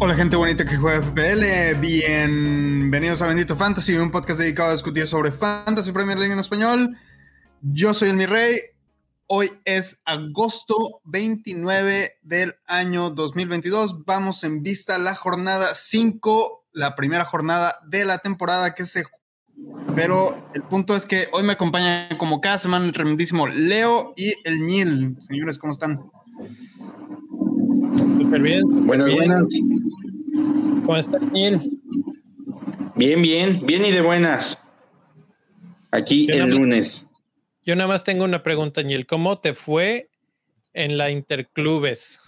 Hola gente bonita que juega FPL, bienvenidos a Bendito Fantasy, un podcast dedicado a discutir sobre Fantasy Premier League en español. Yo soy el Mi Rey, hoy es agosto 29 del año 2022, vamos en vista la jornada 5, la primera jornada de la temporada que se... Pero el punto es que hoy me acompañan como cada semana el tremendísimo Leo y el Nil. Señores, ¿cómo están? Súper bien. súper Buenas, bien. buenas. ¿Cómo estás, Neil? Bien, bien, bien y de buenas. Aquí Yo el más- lunes. Yo nada más tengo una pregunta, Neil. ¿Cómo te fue en la Interclubes?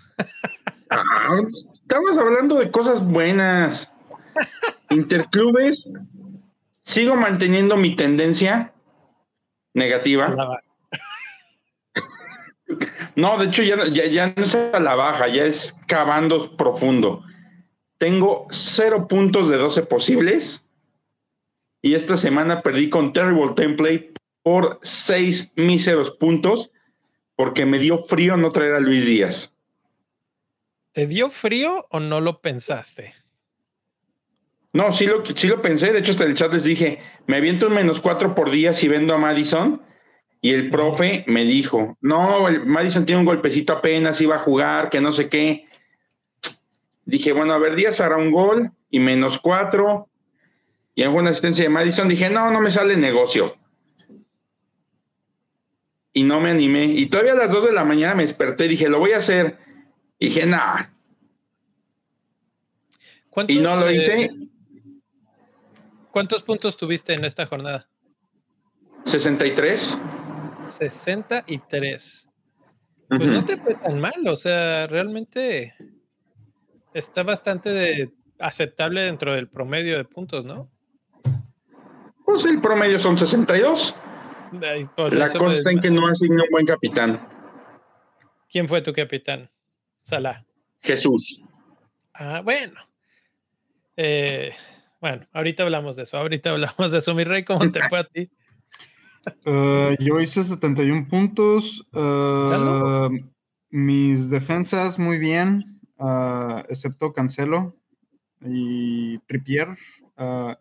Ah, estamos hablando de cosas buenas. Interclubes. Sigo manteniendo mi tendencia negativa. No, de hecho ya, no- ya, ya no es a la baja, ya es cavando profundo. Tengo cero puntos de 12 posibles. Y esta semana perdí con Terrible Template por seis míseros puntos porque me dio frío no traer a Luis Díaz. ¿Te dio frío o no lo pensaste? No, sí lo, sí lo pensé. De hecho, hasta el chat les dije, me aviento un menos cuatro por día si vendo a Madison. Y el profe me dijo, no, el Madison tiene un golpecito apenas, iba a jugar, que no sé qué. Dije, bueno, a ver, Díaz hará un gol y menos cuatro. Y en una asistencia de Madison dije, no, no me sale negocio. Y no me animé. Y todavía a las dos de la mañana me desperté y dije, lo voy a hacer. Y dije, nah. ¿Cuántos, Y no lo hice. ¿Cuántos puntos tuviste en esta jornada? 63. 63. Pues Ujú. no te fue tan mal, o sea, realmente está bastante de- aceptable dentro del promedio de puntos, ¿no? Pues el promedio son 62. Ahí, por La cosa está en que no asigna un buen capitán. ¿Quién fue tu capitán? Salah. Jesús. Ah, bueno. Eh, bueno, ahorita hablamos de eso. Ahorita hablamos de eso. Mi rey, ¿cómo te fue a ti? Uh, yo hice 71 puntos. uh, mis defensas muy bien, uh, excepto Cancelo y Trippier.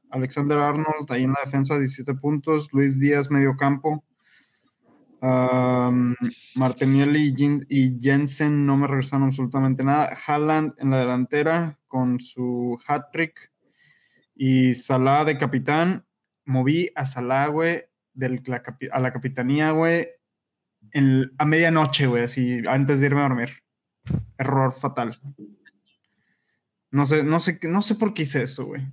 Alexander Arnold ahí en la defensa, 17 puntos. Luis Díaz, medio campo. Martinelli y, Jen- y Jensen no me regresaron absolutamente nada. Haaland en la delantera con su hat-trick. Y Salah de capitán. Moví a Salah, güey, a la capitanía, güey, en- a medianoche, güey, así, antes de irme a dormir. Error fatal. No sé, no sé, no sé por qué hice eso, güey.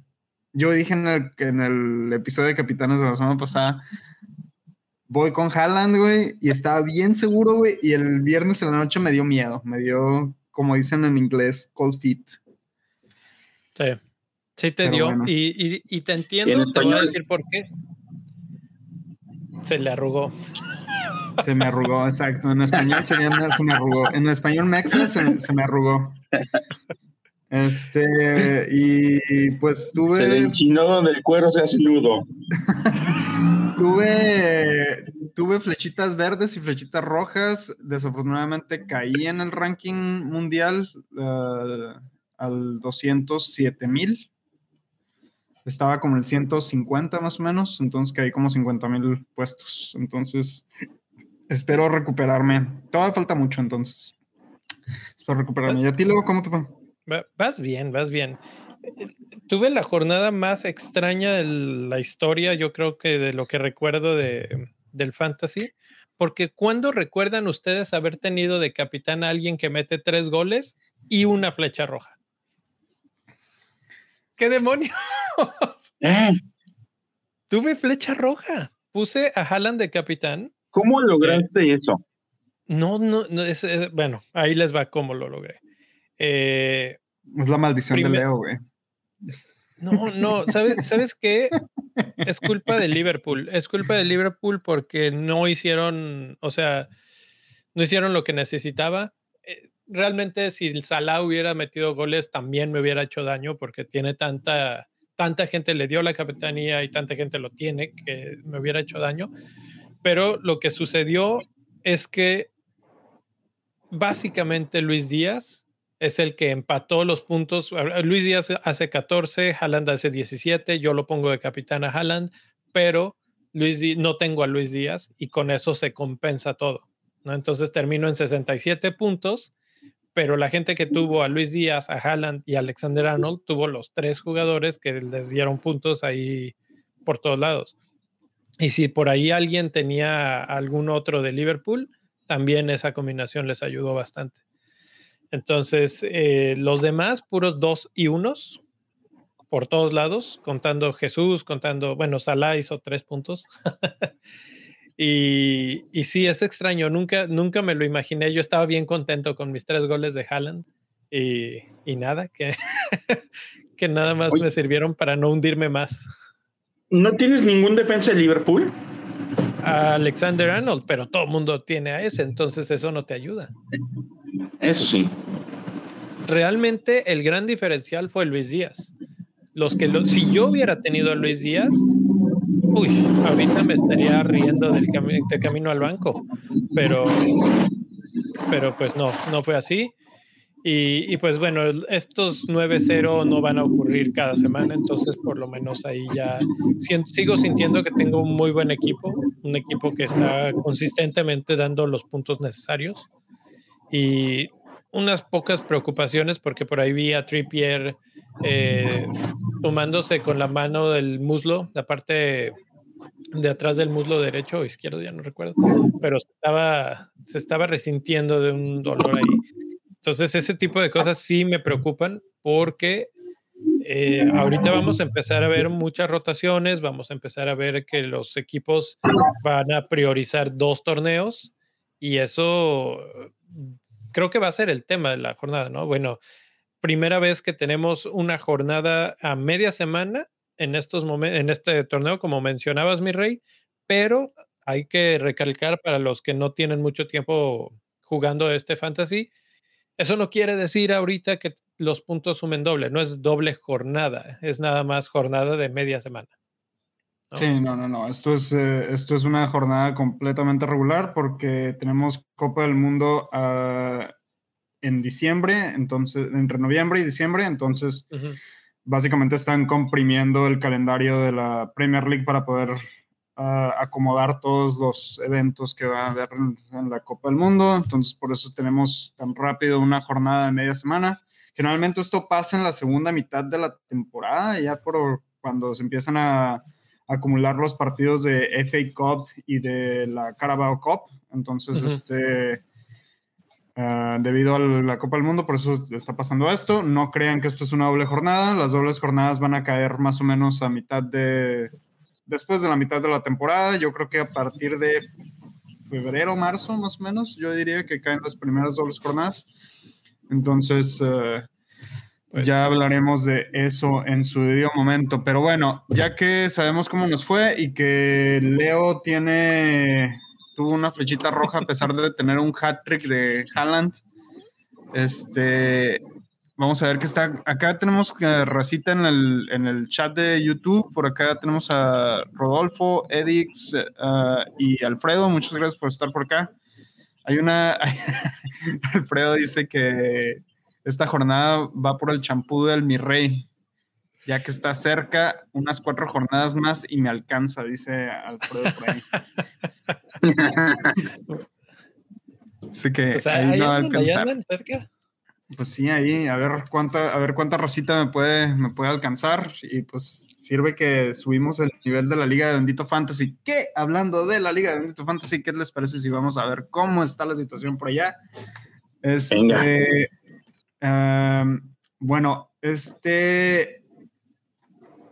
Yo dije en el, en el episodio de Capitanes de la semana pasada, voy con Haaland, güey, y estaba bien seguro, güey, y el viernes en la noche me dio miedo, me dio, como dicen en inglés, cold feet. Sí, sí te Pero dio. bueno. Y, y- y te entiendo, En te voy a decir por qué. Se le arrugó. Se me arrugó, exacto. En español sería, se me arrugó. En español mexa se, se me arrugó. Este, y pues El tuve, enchinó donde el cuero se hace nudo. tuve, tuve flechitas verdes y flechitas rojas. Desafortunadamente caí en el ranking mundial eh, al 207 mil. Estaba como el 150 más o menos, entonces caí como 50 mil puestos. Entonces, espero recuperarme. Todavía falta mucho, entonces. Espero recuperarme. ¿Y a ti, luego cómo te fue? Va- Vas bien, vas bien. Tuve la jornada más extraña de la historia, yo creo que de lo que recuerdo de, del fantasy, porque ¿cuándo recuerdan ustedes haber tenido de capitán a alguien que mete tres goles y una flecha roja? ¿Qué demonios? Eh, Tuve flecha roja. Puse a Haaland de capitán. ¿Cómo lograste eso? No, no, no es, es- bueno, ahí les va cómo lo logré. Eh, Es la maldición Primer- de Leo, güey. No, no, ¿sabes, ¿sabes qué? Es culpa de Liverpool. Es culpa de Liverpool porque no hicieron, o sea, no hicieron lo que necesitaba. Realmente, si el Salah hubiera metido goles, también me hubiera hecho daño porque tiene tanta tanta gente le dio la capitanía y tanta gente lo tiene que me hubiera hecho daño. Pero lo que sucedió es que básicamente Luis Díaz es el que empató los puntos. Luis Díaz hace 14, Haaland hace 17, yo lo pongo de capitán a Haaland, pero Luis no tengo a Luis Díaz y con eso se compensa todo. ¿no? Entonces termino en 67 puntos, pero la gente que tuvo a Luis Díaz, a Haaland y a Alexander Arnold tuvo los tres jugadores que les dieron puntos ahí por todos lados. Y si por ahí alguien tenía algún otro de Liverpool, también esa combinación les ayudó bastante. Entonces, eh, los demás, puros dos y unos, por todos lados, contando Jesús, contando, bueno, Salah hizo tres puntos. y, y, sí, es extraño, nunca, nunca me lo imaginé. Yo estaba bien contento con mis tres goles de Haaland y, y nada, que, que nada más me sirvieron para no hundirme más. ¿No tienes ningún defensa de Liverpool? Alexander Arnold, pero todo el mundo tiene a ese, entonces eso no te ayuda. Eso sí. Realmente el gran diferencial fue Luis Díaz. Los que si yo hubiera tenido a Luis Díaz, uy, ahorita me estaría riendo del de camino al banco, pero, pero pues no, no fue así. Y, pues bueno, estos 9-0 no van a ocurrir cada semana, entonces por lo menos ahí ya sigo sintiendo que tengo un muy buen equipo, un equipo que está consistentemente dando los puntos necesarios y unas pocas preocupaciones porque por ahí vi a Trippier eh, tomándose con la mano del muslo, la parte de atrás del muslo derecho o izquierdo, ya no recuerdo, pero estaba, se estaba resintiendo de un dolor ahí. Entonces, ese tipo de cosas sí me preocupan porque eh, ahorita vamos a empezar a ver muchas rotaciones, vamos a empezar a ver que los equipos van a priorizar dos torneos y eso creo que va a ser el tema de la jornada, ¿no? Bueno, primera vez que tenemos una jornada a media semana en estos en este torneo, como mencionabas, mi rey, pero hay que recalcar para los que no tienen mucho tiempo jugando este fantasy, eso no quiere decir ahorita que los puntos sumen doble, no es doble jornada, es nada más jornada de media semana. Sí, no, no, no. Esto es, eh, esto es una jornada completamente regular porque tenemos Copa del Mundo ah, en diciembre, entonces, entre noviembre y diciembre, entonces básicamente están comprimiendo el calendario de la Premier League para poder acomodar todos los eventos que va a haber en, la Copa del Mundo. Entonces, por eso tenemos tan rápido una jornada de media semana. Generalmente esto pasa en la segunda mitad de la temporada, ya por cuando se empiezan a, acumular los partidos de FA Cup y de la Carabao Cup. Entonces, este, ah, debido a la Copa del Mundo, por eso está pasando esto. No crean que esto es una doble jornada. Las dobles jornadas van a caer más o menos a mitad de, después de la mitad de la temporada. Yo creo que a partir de febrero, marzo, más o menos, yo diría que caen las primeras dobles jornadas. Entonces, eh, pues ya hablaremos de eso en su debido momento. Pero bueno, ya que sabemos cómo nos fue y que Leo tiene, tuvo una flechita roja a pesar de tener un hat trick de Haaland, este, Vamos a ver qué está. Acá tenemos racita en el, en el chat de YouTube. Por acá tenemos a Rodolfo, Edix eh, y Alfredo. Muchas gracias por estar por acá. Hay una. Alfredo dice que esta jornada va por el champú del mi rey, ya que está cerca, unas cuatro jornadas más y me alcanza, dice Alfredo por ahí. Así que ahí, no va a alcanzar. cerca? Pues sí, ahí, a ver cuánta, a ver cuánta racita me puede, me puede alcanzar. Y pues sirve que subimos el nivel de la Liga de Bendito Fantasy. ¿Qué? Hablando de la Liga de Bendito Fantasy, ¿qué les parece si vamos a ver cómo está la situación por allá? Este, bueno, este,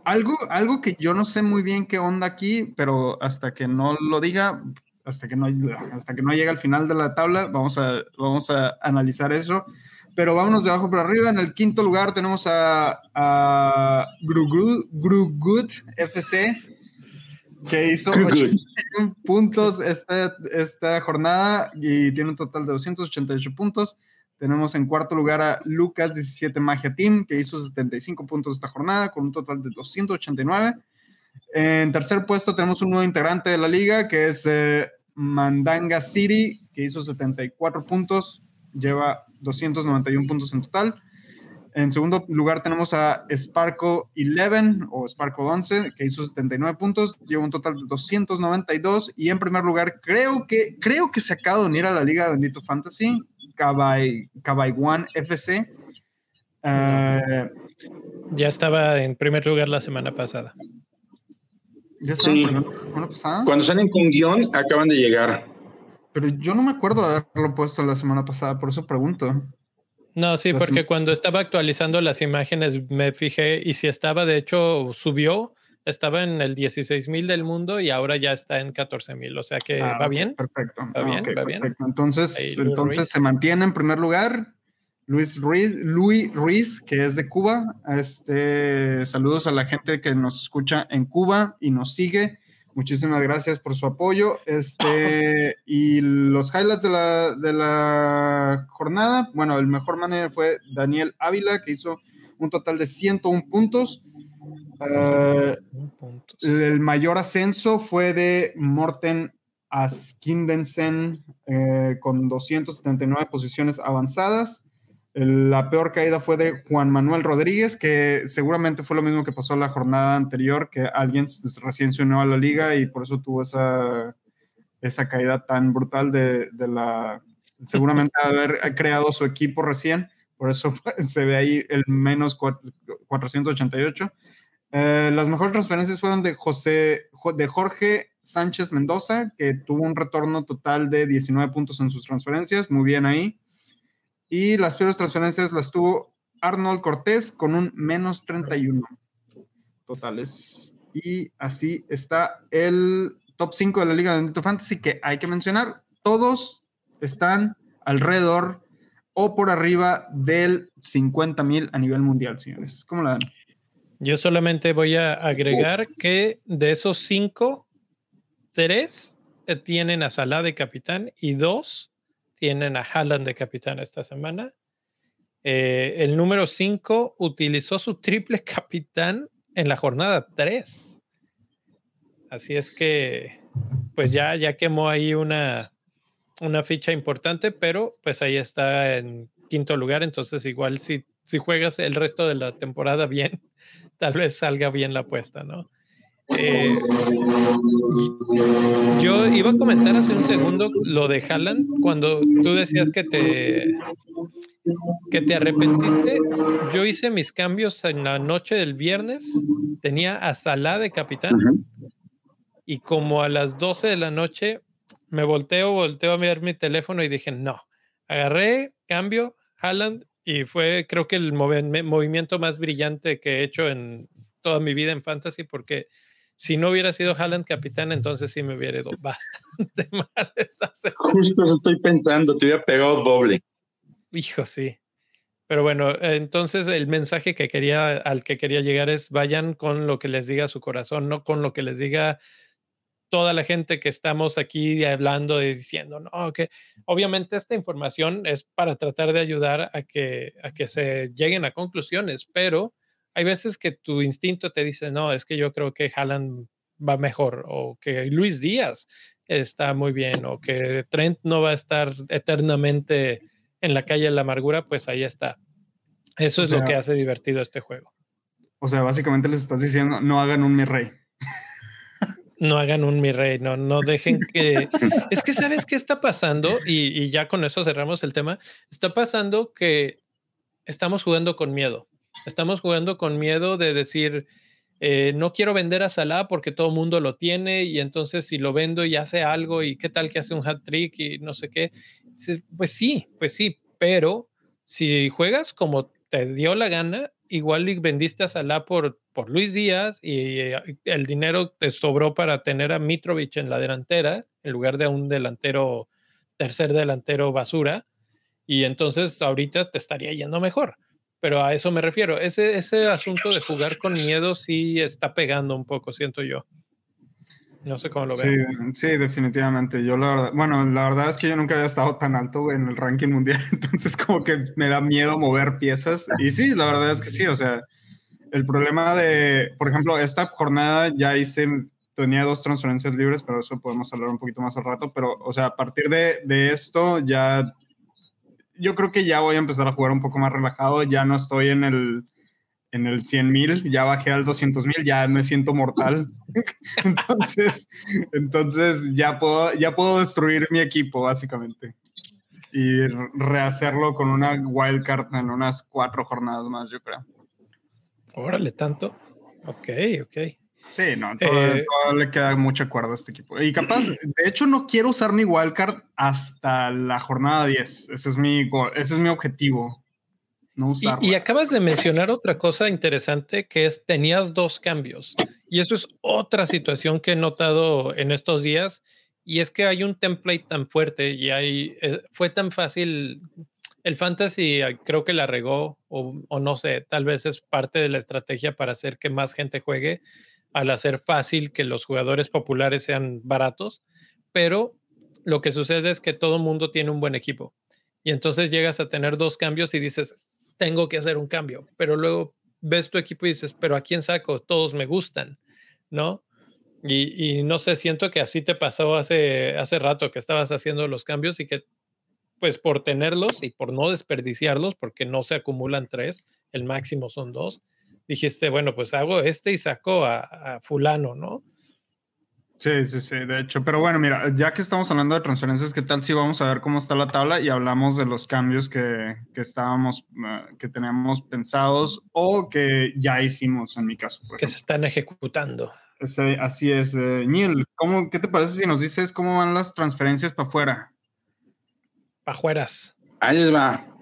algo, algo que yo no sé muy bien qué onda aquí, pero hasta que no lo diga, hasta que no, hasta que no llegue al final de la tabla, vamos a, vamos a analizar eso. Pero vámonos de abajo para arriba. En el quinto lugar tenemos a, a Grugut FC, que hizo 81 puntos esta, esta jornada y tiene un total de 288 puntos. Tenemos en cuarto lugar a Lucas 17 Magia Team, que hizo 75 puntos esta jornada con un total de 289. En tercer puesto tenemos un nuevo integrante de la liga, que es eh, Mandanga City, que hizo 74 puntos, lleva 291 puntos en total. En segundo lugar tenemos a Sparkle 11 o Sparkle 11, que hizo 79 puntos, lleva un total de 292. Y en primer lugar, creo que, creo que se acaba de unir a la Liga Bendito Fantasy, Kabai, One FC. Eh, ya estaba en primer lugar la semana pasada. Ya estaba en primer lugar la semana pasada. Cuando salen con guion, acaban de llegar. Pero yo no me acuerdo de haberlo puesto la semana pasada, por eso pregunto. No, sí, porque cuando estaba actualizando las imágenes me fijé y si estaba, de hecho, subió, estaba en el 16 mil del mundo y ahora ya está en 14 mil. O sea que ah, va bien. Perfecto. Va bien, va bien. Entonces, entonces se mantiene en primer lugar Luis Ruiz, Luis Ruiz, que es de Cuba. Este, saludos a la gente que nos escucha en Cuba y nos sigue. Muchísimas gracias por su apoyo. Este, y los highlights de la, de la jornada, bueno, el mejor manager fue Daniel Ávila, que hizo un total de 101 puntos. Uh, el mayor ascenso fue de Morten Askindensen eh, con 279 posiciones avanzadas. La peor caída fue de Juan Manuel Rodríguez, que seguramente fue lo mismo que pasó la jornada anterior, que alguien recién se unió a la liga y por eso tuvo esa, esa caída tan brutal de, la... Seguramente haber creado su equipo recién, por eso se ve ahí el menos 488. Eh, las mejores transferencias fueron de José, de Jorge Sánchez Mendoza, que tuvo un retorno total de 19 puntos en sus transferencias, muy bien ahí. Y las peores transferencias las tuvo Arnold Cortés con un menos 31 totales. Y así está el top 5 de la Liga de Bendito Fantasy que hay que mencionar. Todos están alrededor o por arriba del 50 mil a nivel mundial, señores. ¿Cómo la dan? Yo solamente voy a agregar que de esos cinco, tres tienen a Salah de capitán y dos tienen a Haaland de capitán esta semana. Eh, el número 5 utilizó su triple capitán en la jornada 3. Así es que, pues ya, ya quemó ahí una, una ficha importante, pero pues ahí está en quinto lugar. Entonces, igual si, si juegas el resto de la temporada bien, tal vez salga bien la apuesta, ¿no? Eh, yo iba a comentar hace un segundo lo de Haaland, cuando tú decías que te, que te arrepentiste. Yo hice mis cambios en la noche del viernes, tenía a Salah de capitán y como a las 12 de la noche me volteo, volteo a mirar mi teléfono y dije, no, agarré, cambio, Haaland y fue creo que el movimiento más brillante que he hecho en toda mi vida en fantasy porque si no hubiera sido Haaland capitán, entonces sí me hubiera ido bastante mal esta Justo eso estoy pensando, te hubiera pegado doble. Hijo, sí. Pero bueno, entonces el mensaje que quería, al que quería llegar es vayan con lo que les diga su corazón, no con lo que les diga toda la gente que estamos aquí hablando y diciendo, no, que obviamente esta información es para tratar de ayudar a que, a que se lleguen a conclusiones, pero hay veces que tu instinto te dice, no, es que yo creo que Haaland va mejor o que Luis Díaz está muy bien o que Trent no va a estar eternamente en la calle de la amargura, pues ahí está. Eso es lo que hace divertido este juego. O sea, básicamente les estás diciendo, no hagan un mi rey. No hagan un mi rey, no, no dejen que... es que sabes qué está pasando y, y ya con eso cerramos el tema. Está pasando que estamos jugando con miedo. Estamos jugando con miedo de decir, eh, no quiero vender a Salah porque todo el mundo lo tiene y entonces si lo vendo y hace algo y qué tal que hace un hat trick y no sé qué. Pues sí, pues sí, pero si juegas como te dio la gana, igual vendiste a Salah por, por Luis Díaz y eh, el dinero te sobró para tener a Mitrovic en la delantera en lugar de un delantero, tercer delantero basura. Y entonces ahorita te estaría yendo mejor pero a eso me refiero. Ese, ese asunto de jugar con miedo sí está pegando un poco, siento yo. No sé cómo lo ven. Sí, definitivamente. Yo la verdad, bueno, la verdad es que yo nunca había estado tan alto en el ranking mundial, entonces como que me da miedo mover piezas. Y sí, la verdad es que sí, o sea, el problema de, por ejemplo, esta jornada ya hice, tenía dos transferencias libres, pero eso podemos hablar un poquito más al rato, pero, o sea, a partir de, de esto ya, yo creo que ya voy a empezar a jugar un poco más relajado, ya no estoy en el en el 100 mil, ya bajé al 200 mil, ya me siento mortal. entonces, entonces ya puedo, ya puedo destruir mi equipo, básicamente. Y rehacerlo con una wildcard en unas cuatro jornadas más, yo creo. Órale, tanto. Ok, ok. Sí, no, todo, eh, le queda mucha cuerda a este equipo. Y capaz, de hecho, no quiero usar mi wildcard hasta la jornada 10. Ese es mi, ese es mi objetivo y, acabas de mencionar otra cosa interesante que es tenías dos cambios. Y eso es otra situación que he notado en estos días. Y es que hay un template tan fuerte y hay, eh, fue tan fácil. El fantasy ah, creo que la regó o, o no sé, tal vez es parte de la estrategia para hacer que más gente juegue al hacer fácil que los jugadores populares sean baratos. Pero lo que sucede es que todo el mundo tiene un buen equipo. Y entonces llegas a tener dos cambios y dices, tengo que hacer un cambio, pero luego ves tu equipo y dices, pero ¿a quién saco? Todos me gustan, ¿no? Y, no sé, siento que así te pasó hace, hace rato que estabas haciendo los cambios y que pues por tenerlos y por no desperdiciarlos, porque no se acumulan tres, el máximo son dos, dijiste, bueno, pues hago este y saco a fulano, ¿no? Sí, sí, sí, de hecho. Pero bueno, mira, ya que estamos hablando de transferencias, ¿qué tal si vamos a ver cómo está la tabla y hablamos de los cambios que, que estábamos, ah, que teníamos pensados o que ya hicimos en mi caso? que se están ejecutando. así es. Eh, Neil, ¿cómo, ¿qué te parece si nos dices cómo van las transferencias para afuera? Para afueras. Ahí les va.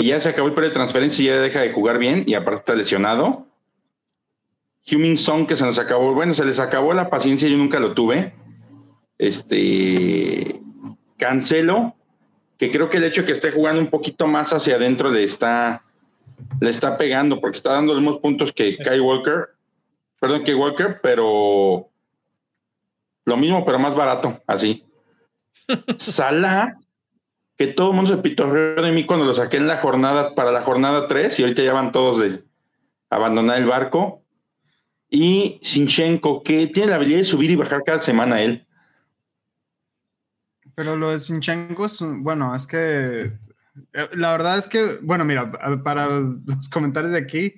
Ya se acabó el periodo de transferencia y ya deja de jugar bien y aparte está lesionado. Huming Song que se nos acabó, bueno, se les acabó la paciencia, yo nunca lo tuve. Este Cancelo, que creo que el hecho de que esté jugando un poquito más hacia adentro le está le está pegando porque está dando los mismos puntos que Kai Walker, perdón, que Walker, pero lo mismo, pero más barato, así. Sala que todo el mundo se pitorreó de mí cuando lo saqué en la jornada, para la jornada 3, y ahorita ya van todos de abandonar el barco. Y Sinchenko, que tiene la habilidad de subir y bajar cada semana él. Pero lo de Sinchenko bueno, es que eh, la verdad es que, bueno, mira, para los comentarios de aquí,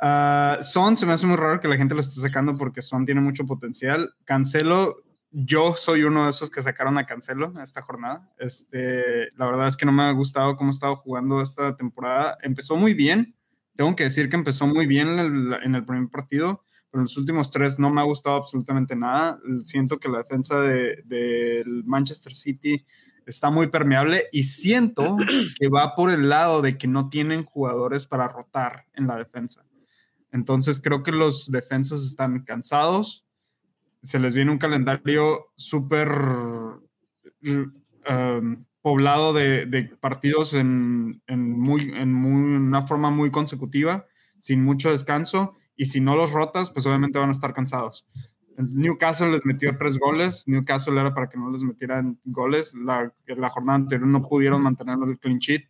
uh, Son se me hace muy raro que la gente lo esté sacando porque Son tiene mucho potencial. Cancelo yo soy uno de esos que sacaron a Cancelo esta jornada. Este, la verdad es que no me ha gustado cómo ha estado jugando esta temporada. Empezó muy bien, tengo que decir que empezó muy bien en el, primer partido, pero en los últimos tres no me ha gustado absolutamente nada. Siento que la defensa del de, Manchester City está muy permeable y siento que va por el lado de que no tienen jugadores para rotar en la defensa. Entonces creo que los defensas están cansados se les viene un calendario súper um, poblado de, partidos en, muy, en una forma muy consecutiva, sin mucho descanso, y si no los rotas, pues obviamente van a estar cansados. Newcastle les metió tres goles, Newcastle era para que no les metieran goles, la, la jornada anterior no pudieron mantener el clean sheet,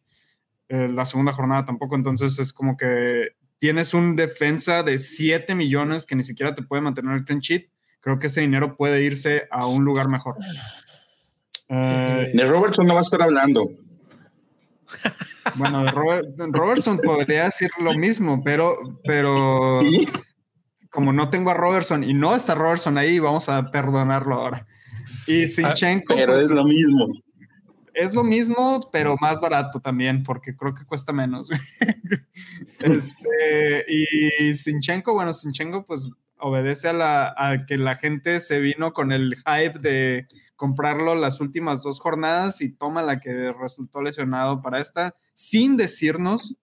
eh, la segunda jornada tampoco, entonces es como que tienes un defensa de 7 millones que ni siquiera te puede mantener el clean sheet creo que ese dinero puede irse a un lugar mejor. de Robertson no va a estar hablando. Bueno, Robertson podría decir lo mismo, pero, pero como no tengo a Robertson y no está Robertson ahí, vamos a perdonarlo ahora. Y ah, Sinchenko. pero pues, es lo mismo. Es lo mismo, pero más barato también, porque creo que cuesta menos. este, y Sinchenko, bueno, Sinchenko, pues obedece a, la, que la gente se vino con el hype de comprarlo las últimas dos jornadas y toma la que resultó lesionado para esta, sin decirnos.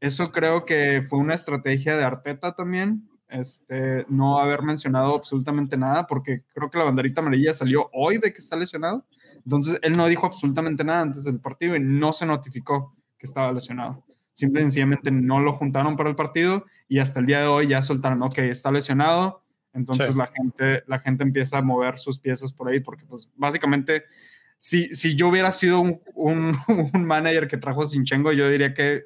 Eso creo que fue una estrategia de Arteta también, este, no haber mencionado absolutamente nada, porque creo que la banderita amarilla salió hoy de que está lesionado. Entonces, él no dijo absolutamente nada antes del partido y no se notificó que estaba lesionado. Simple y sencillamente no lo juntaron para el partido y hasta el día de hoy ya soltaron, ok, está lesionado, entonces la, gente, la gente empieza a mover sus piezas por ahí, porque pues básicamente, si, si yo hubiera sido un, un, manager que trajo a Sinchenko, yo diría que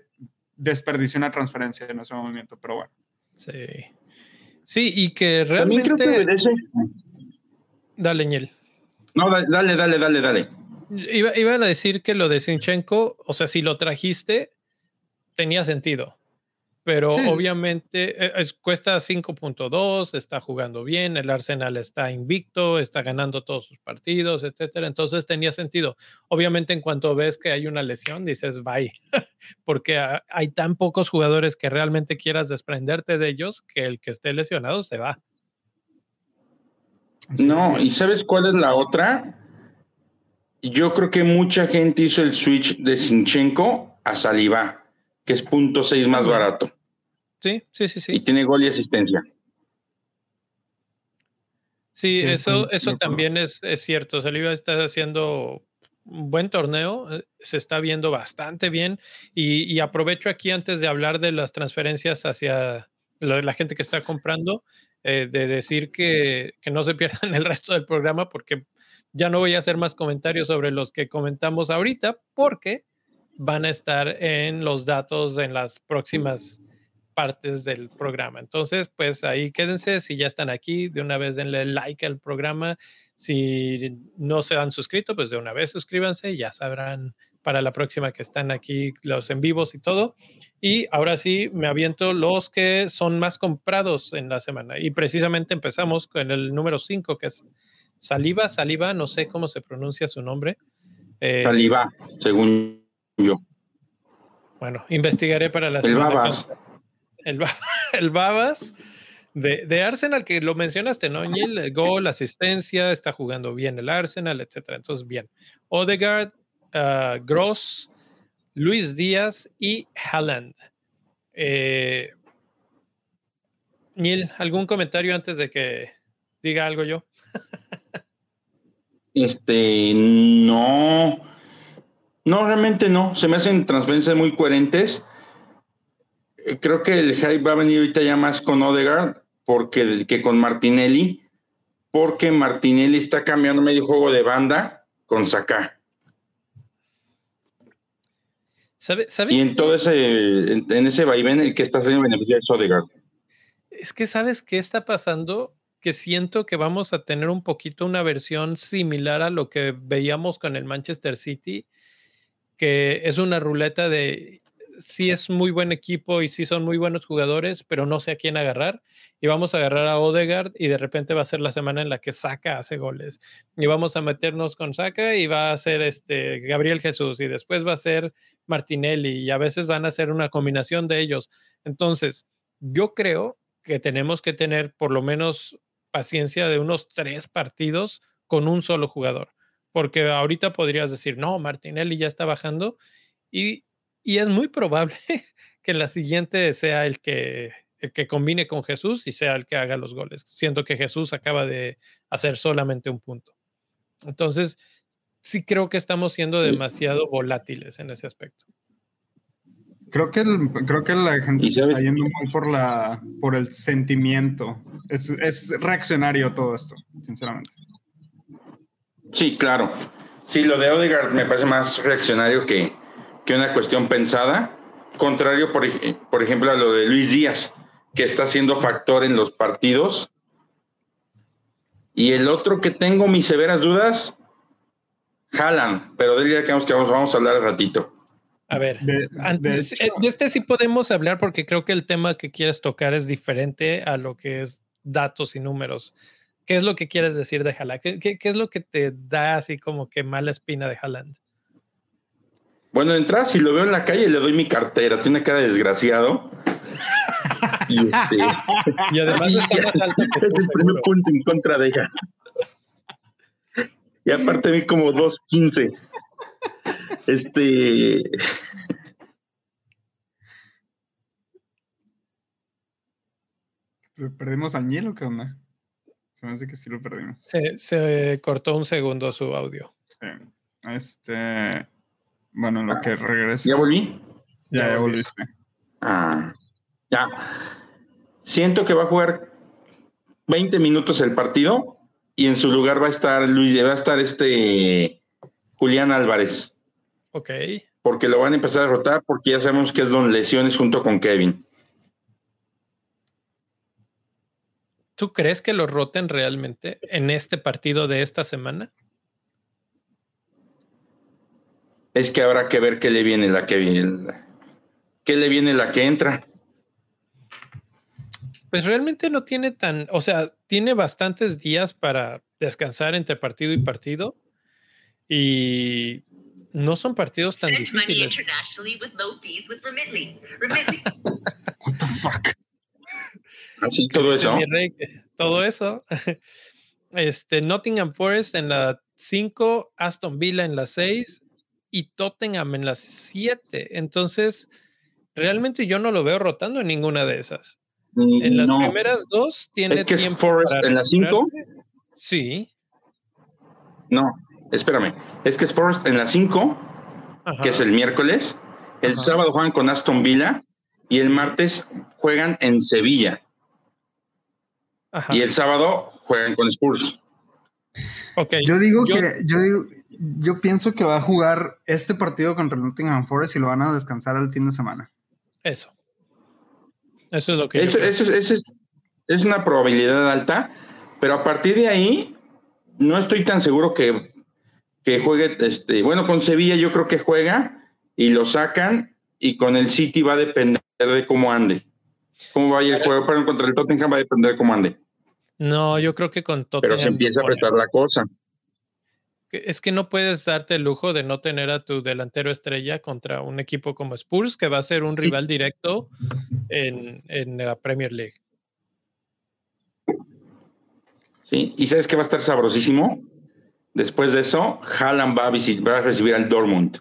desperdició una transferencia en ese movimiento, pero bueno. Sí. Sí, y que realmente... Dale, Ñel. No, dale, dale, dale, dale. Iba, iba, a decir que lo de Sinchenko, o sea, si lo trajiste, tenía sentido pero obviamente eh, cuesta 5.2, está jugando bien, el Arsenal está invicto, está ganando todos sus partidos, etcétera. Entonces tenía sentido. Obviamente, en cuanto ves que hay una lesión, dices bye, porque hay tan pocos jugadores que realmente quieras desprenderte de ellos que el que esté lesionado se va. No, ¿y sabes cuál es la otra? Yo creo que mucha gente hizo el switch de Sinchenko a Saliba que es punto seis más barato. Sí, sí, sí, sí. Y tiene gol y asistencia. Sí, eso, eso también es, es cierto. Saliva está haciendo un buen torneo, eh, se está viendo bastante bien. Y, aprovecho aquí antes de hablar de las transferencias hacia la, la gente que está comprando, eh, de decir que, que, no se pierdan el resto del programa porque ya no voy a hacer más comentarios sobre los que comentamos ahorita, porque van a estar en los datos en las próximas partes del programa. Entonces, pues ahí quédense. Si ya están aquí, de una vez denle like al programa. Si no se han suscrito, pues de una vez suscríbanse. Ya sabrán para la próxima que están aquí los en vivos y todo. Y ahora sí, me aviento los que son más comprados en la semana. Y precisamente empezamos con el número 5, que es Saliva, Saliva, no sé cómo se pronuncia su nombre. Eh, Saliva, según yo. Bueno, investigaré para la el Babas. El, Babas de, Arsenal, que lo mencionaste, ¿no? El gol, asistencia, está jugando bien el Arsenal, etcétera. Entonces, bien. Odegaard, uh, Gross, Luis Díaz y Haaland. Eh, ¿algún comentario antes de que diga algo yo? este, no. No, realmente no. Se me hacen transferencias muy coherentes. Eh, creo que el hype va a venir ahorita ya más con Odegaard porque, que con Martinelli, porque Martinelli está cambiando medio juego de banda con Saka. Y en todo ese, en, ese vaivén, el que está haciendo beneficio es Odegaard. Es que sabes qué está pasando, que siento que vamos a tener un poquito una versión similar a lo que veíamos con el Manchester City que es una ruleta de sí es muy buen equipo y sí son muy buenos jugadores, pero no sé a quién agarrar. Y vamos a agarrar a Odegaard y de repente va a ser la semana en la que Saca hace goles. Y vamos a meternos con Saca y va a ser este Gabriel Jesús y después va a ser Martinelli y a veces van a ser una combinación de ellos. Entonces, yo creo que tenemos que tener por lo menos paciencia de unos tres partidos con un solo jugador porque ahorita podrías decir, no, Martinelli ya está bajando y, es muy probable que la siguiente sea el que, el que combine con Jesús y sea el que haga los goles, siendo que Jesús acaba de hacer solamente un punto. Entonces, sí creo que estamos siendo demasiado volátiles en ese aspecto. Creo que, creo que la gente se está yendo muy por, la, por el sentimiento. Es, es reaccionario todo esto, sinceramente. Sí, claro. Sí, lo de Odegaard me parece más reaccionario que, que una cuestión pensada. Contrario, por, por, ejemplo, a lo de Luis Díaz, que está siendo factor en los partidos. Y el otro que tengo mis severas dudas, Haaland, pero de él ya que vamos, vamos a hablar al ratito. A ver, de, eh, de, este sí podemos hablar porque creo que el tema que quieres tocar es diferente a lo que es datos y números. ¿Qué es lo que quieres decir de Haaland? ¿Qué, es lo que te da así como que mala espina de Haaland? Bueno, entras y lo veo en la calle, le doy mi cartera, tiene cara de desgraciado. y, este, y además está más alto que Es el primer punto en contra de ella. Y aparte vi como 2.15. Este. ¿Perdimos a Niel o qué onda? Se me hace que sí lo perdimos. Se, cortó un segundo su audio. Sí. Este. Bueno, lo que regresa. ¿Ya volví? Ya, ya volviste. Ah, ya. siento que va a jugar 20 minutos el partido y en su lugar va a estar Luis, va a estar este Julián Álvarez. Ok. Porque lo van a empezar a rotar porque ya sabemos que es don lesiones junto con Kevin. ¿Tú crees que lo roten realmente en este partido de esta semana? Es que habrá que ver qué le viene la que viene, qué le viene la que entra. Pues realmente no tiene tan, o sea, tiene bastantes días para descansar entre partido y partido y no son partidos tan difíciles. What the fuck? Así todo eso. todo eso. Este, Nottingham Forest en la 5, Aston Villa en la 6 y Tottenham en la 7. Entonces, realmente yo no lo veo rotando en ninguna de esas. En las primeras dos tiene ¿Es que es Forest en la 5? Sí. No, espérame. Es que es Forest en la 5, que es el miércoles. El sábado juegan con Aston Villa y el martes juegan en Sevilla. Y el sábado juegan con Spurs. Okay. Yo digo que yo digo, yo pienso que va a jugar este partido contra el Nottingham Forest y lo van a descansar el fin de semana. Eso. Eso es lo que. Eso, es, una probabilidad alta, pero a partir de ahí no estoy tan seguro que, que juegue. Este, bueno, con Sevilla yo creo que juega y lo sacan y con el City va a depender de cómo ande. Cómo vaya el juego, pero contra el Tottenham va a depender de cómo ande. No, yo creo que con Tottenham. Pero que empieza a apretar la cosa. Es que no puedes darte el lujo de no tener a tu delantero estrella contra un equipo como Spurs, que va a ser un rival directo en, en la Premier League. Sí, y sabes que va a estar sabrosísimo. Después de eso, Haaland va a, visitar, va a recibir al Dortmund.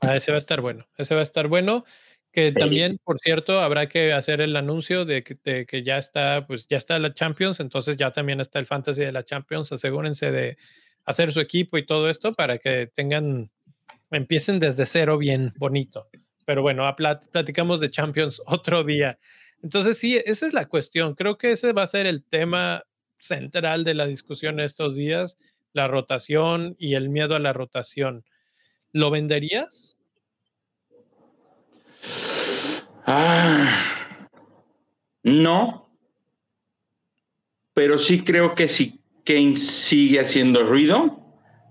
Ah, ese va a estar bueno. Ese va a estar bueno. Que también, por cierto, habrá que hacer el anuncio de que, ya está, pues ya está la Champions, entonces ya también está el Fantasy de la Champions. Asegúrense de hacer su equipo y todo esto para que tengan, empiecen desde cero bien bonito. Pero bueno, platicamos de Champions otro día. Entonces, sí, esa es la cuestión. Creo que ese va a ser el tema central de la discusión estos días, la rotación y el miedo a la rotación. ¿Lo venderías? Ah, no, pero sí creo que si Kane sigue haciendo ruido,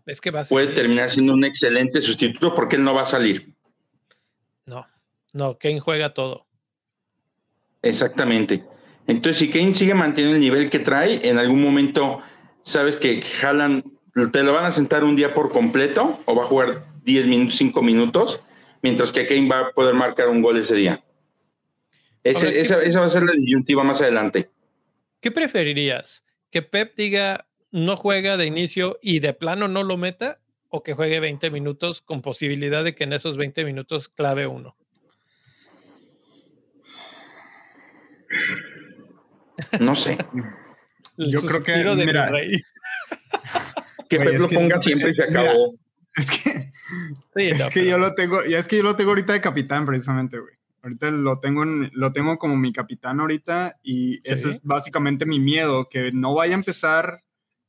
es que va puede terminar siendo un excelente sustituto porque él no va a salir. No, no, Kane juega todo. Exactamente. Entonces, si Kane sigue manteniendo el nivel que trae, en algún momento sabes que jalan, te lo van a sentar un día por completo o va a jugar 10 minutos, 5 minutos, mientras que Kane va a poder marcar un gol ese día esa, va a ser la disyuntiva más adelante. ¿Qué preferirías? ¿Que Pep diga no juega de inicio y de plano no lo meta? ¿O que juegue 20 minutos con posibilidad de que en esos 20 minutos clave uno? No sé. Yo creo que. mira, que Pep lo ponga siempre y se acabó. Es que. es que yo lo tengo. Ya es que yo lo tengo ahorita de capitán, precisamente, güey. Ahorita lo tengo, lo tengo como mi capitán ahorita y ese es básicamente mi miedo, que no vaya a empezar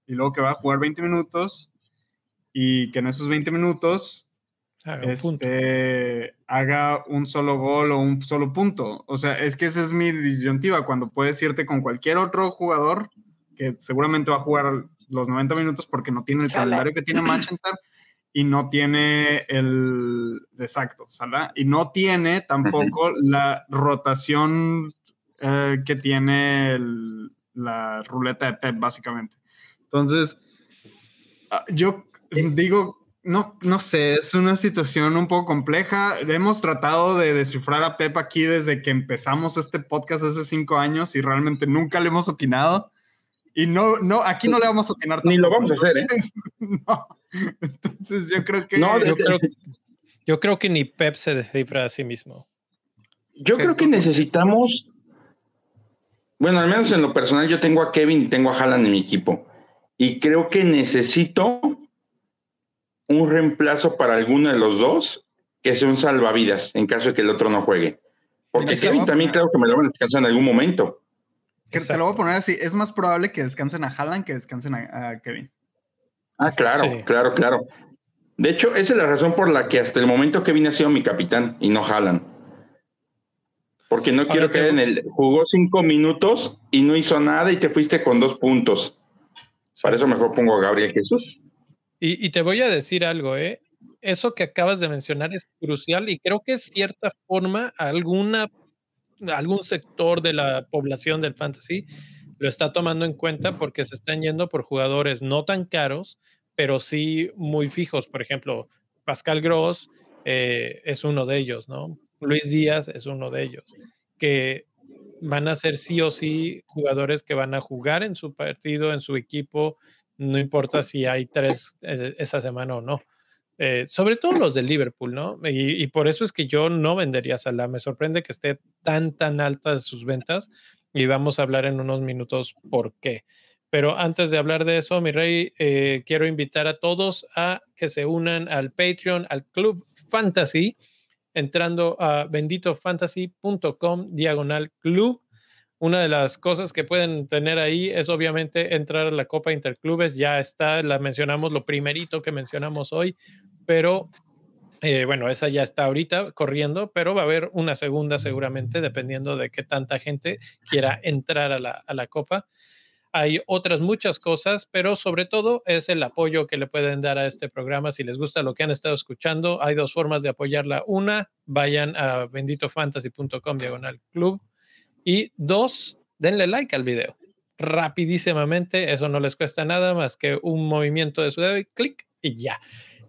y luego que va a jugar 20 minutos y que en esos 20 minutos haga un, este, haga un solo gol o un solo punto. O sea, es que esa es mi disyuntiva, cuando puedes irte con cualquier otro jugador que seguramente va a jugar los 90 minutos porque no tiene el calendario que tiene Manchester y no tiene el exacto, ¿sale? Y no tiene tampoco la rotación eh, que tiene la ruleta de Pep, básicamente. Entonces, ah, yo digo, no, no sé, es una situación un poco compleja. Hemos tratado de descifrar a Pep aquí desde que empezamos este podcast hace cinco años y realmente nunca le hemos atinado. Y no, no, aquí no le vamos a atinar. Ni lo vamos a hacer, ¿eh? no. Entonces yo creo que... No, yo creo, yo creo que ni Pep se descifra a sí mismo. Yo creo que necesitamos... Bueno, al menos en lo personal yo tengo a Kevin y tengo a Haaland en mi equipo. Y creo que necesito un reemplazo para alguno de los dos que sea un salvavidas en caso de que el otro no juegue. Porque Kevin también creo que me lo van a descansar en algún momento. Que te lo voy a poner así, es más probable que descansen a Haaland que descansen a, Kevin. Ah, claro, claro, claro. De hecho, esa es la razón por la que hasta el momento Kevin ha sido mi capitán y no Haaland. Porque no quiero que en el. Jugó cinco minutos y no hizo nada y te fuiste con dos puntos. Para eso mejor pongo a Gabriel Jesús. Y, y, te voy a decir algo, ¿eh? Eso que acabas de mencionar es crucial y creo que es cierta forma alguna algún sector de la población del fantasy lo está tomando en cuenta porque se están yendo por jugadores no tan caros, pero sí muy fijos. Por ejemplo, Pascal Gross eh, es uno de ellos, ¿no? Luis Díaz es uno de ellos, que van a ser sí o sí jugadores que van a jugar en su partido, en su equipo, no importa si hay tres eh, esa semana o no. Eh, sobre todo los de Liverpool, ¿no? Y, por eso es que yo no vendería a Salah. Me sorprende que esté tan, tan alta sus ventas y vamos a hablar en unos minutos por qué. Pero antes de hablar de eso, mi rey, eh, quiero invitar a todos a que se unan al Patreon, al Club Fantasy, entrando a benditofantasy.com diagonal club. Una de las cosas que pueden tener ahí es obviamente entrar a la Copa Interclubes. Ya está, la mencionamos, lo primerito que mencionamos hoy, pero eh, bueno, esa ya está ahorita corriendo, pero va a haber una segunda seguramente, dependiendo de qué tanta gente quiera entrar a la, a la Copa. Hay otras muchas cosas, pero sobre todo es el apoyo que le pueden dar a este programa. Si les gusta lo que han estado escuchando, hay dos formas de apoyarla. Una, vayan a benditofantasy.com diagonal club. Y dos, denle like al video. Rapidísimamente, eso no les cuesta nada más que un movimiento de su dedo y clic y ya.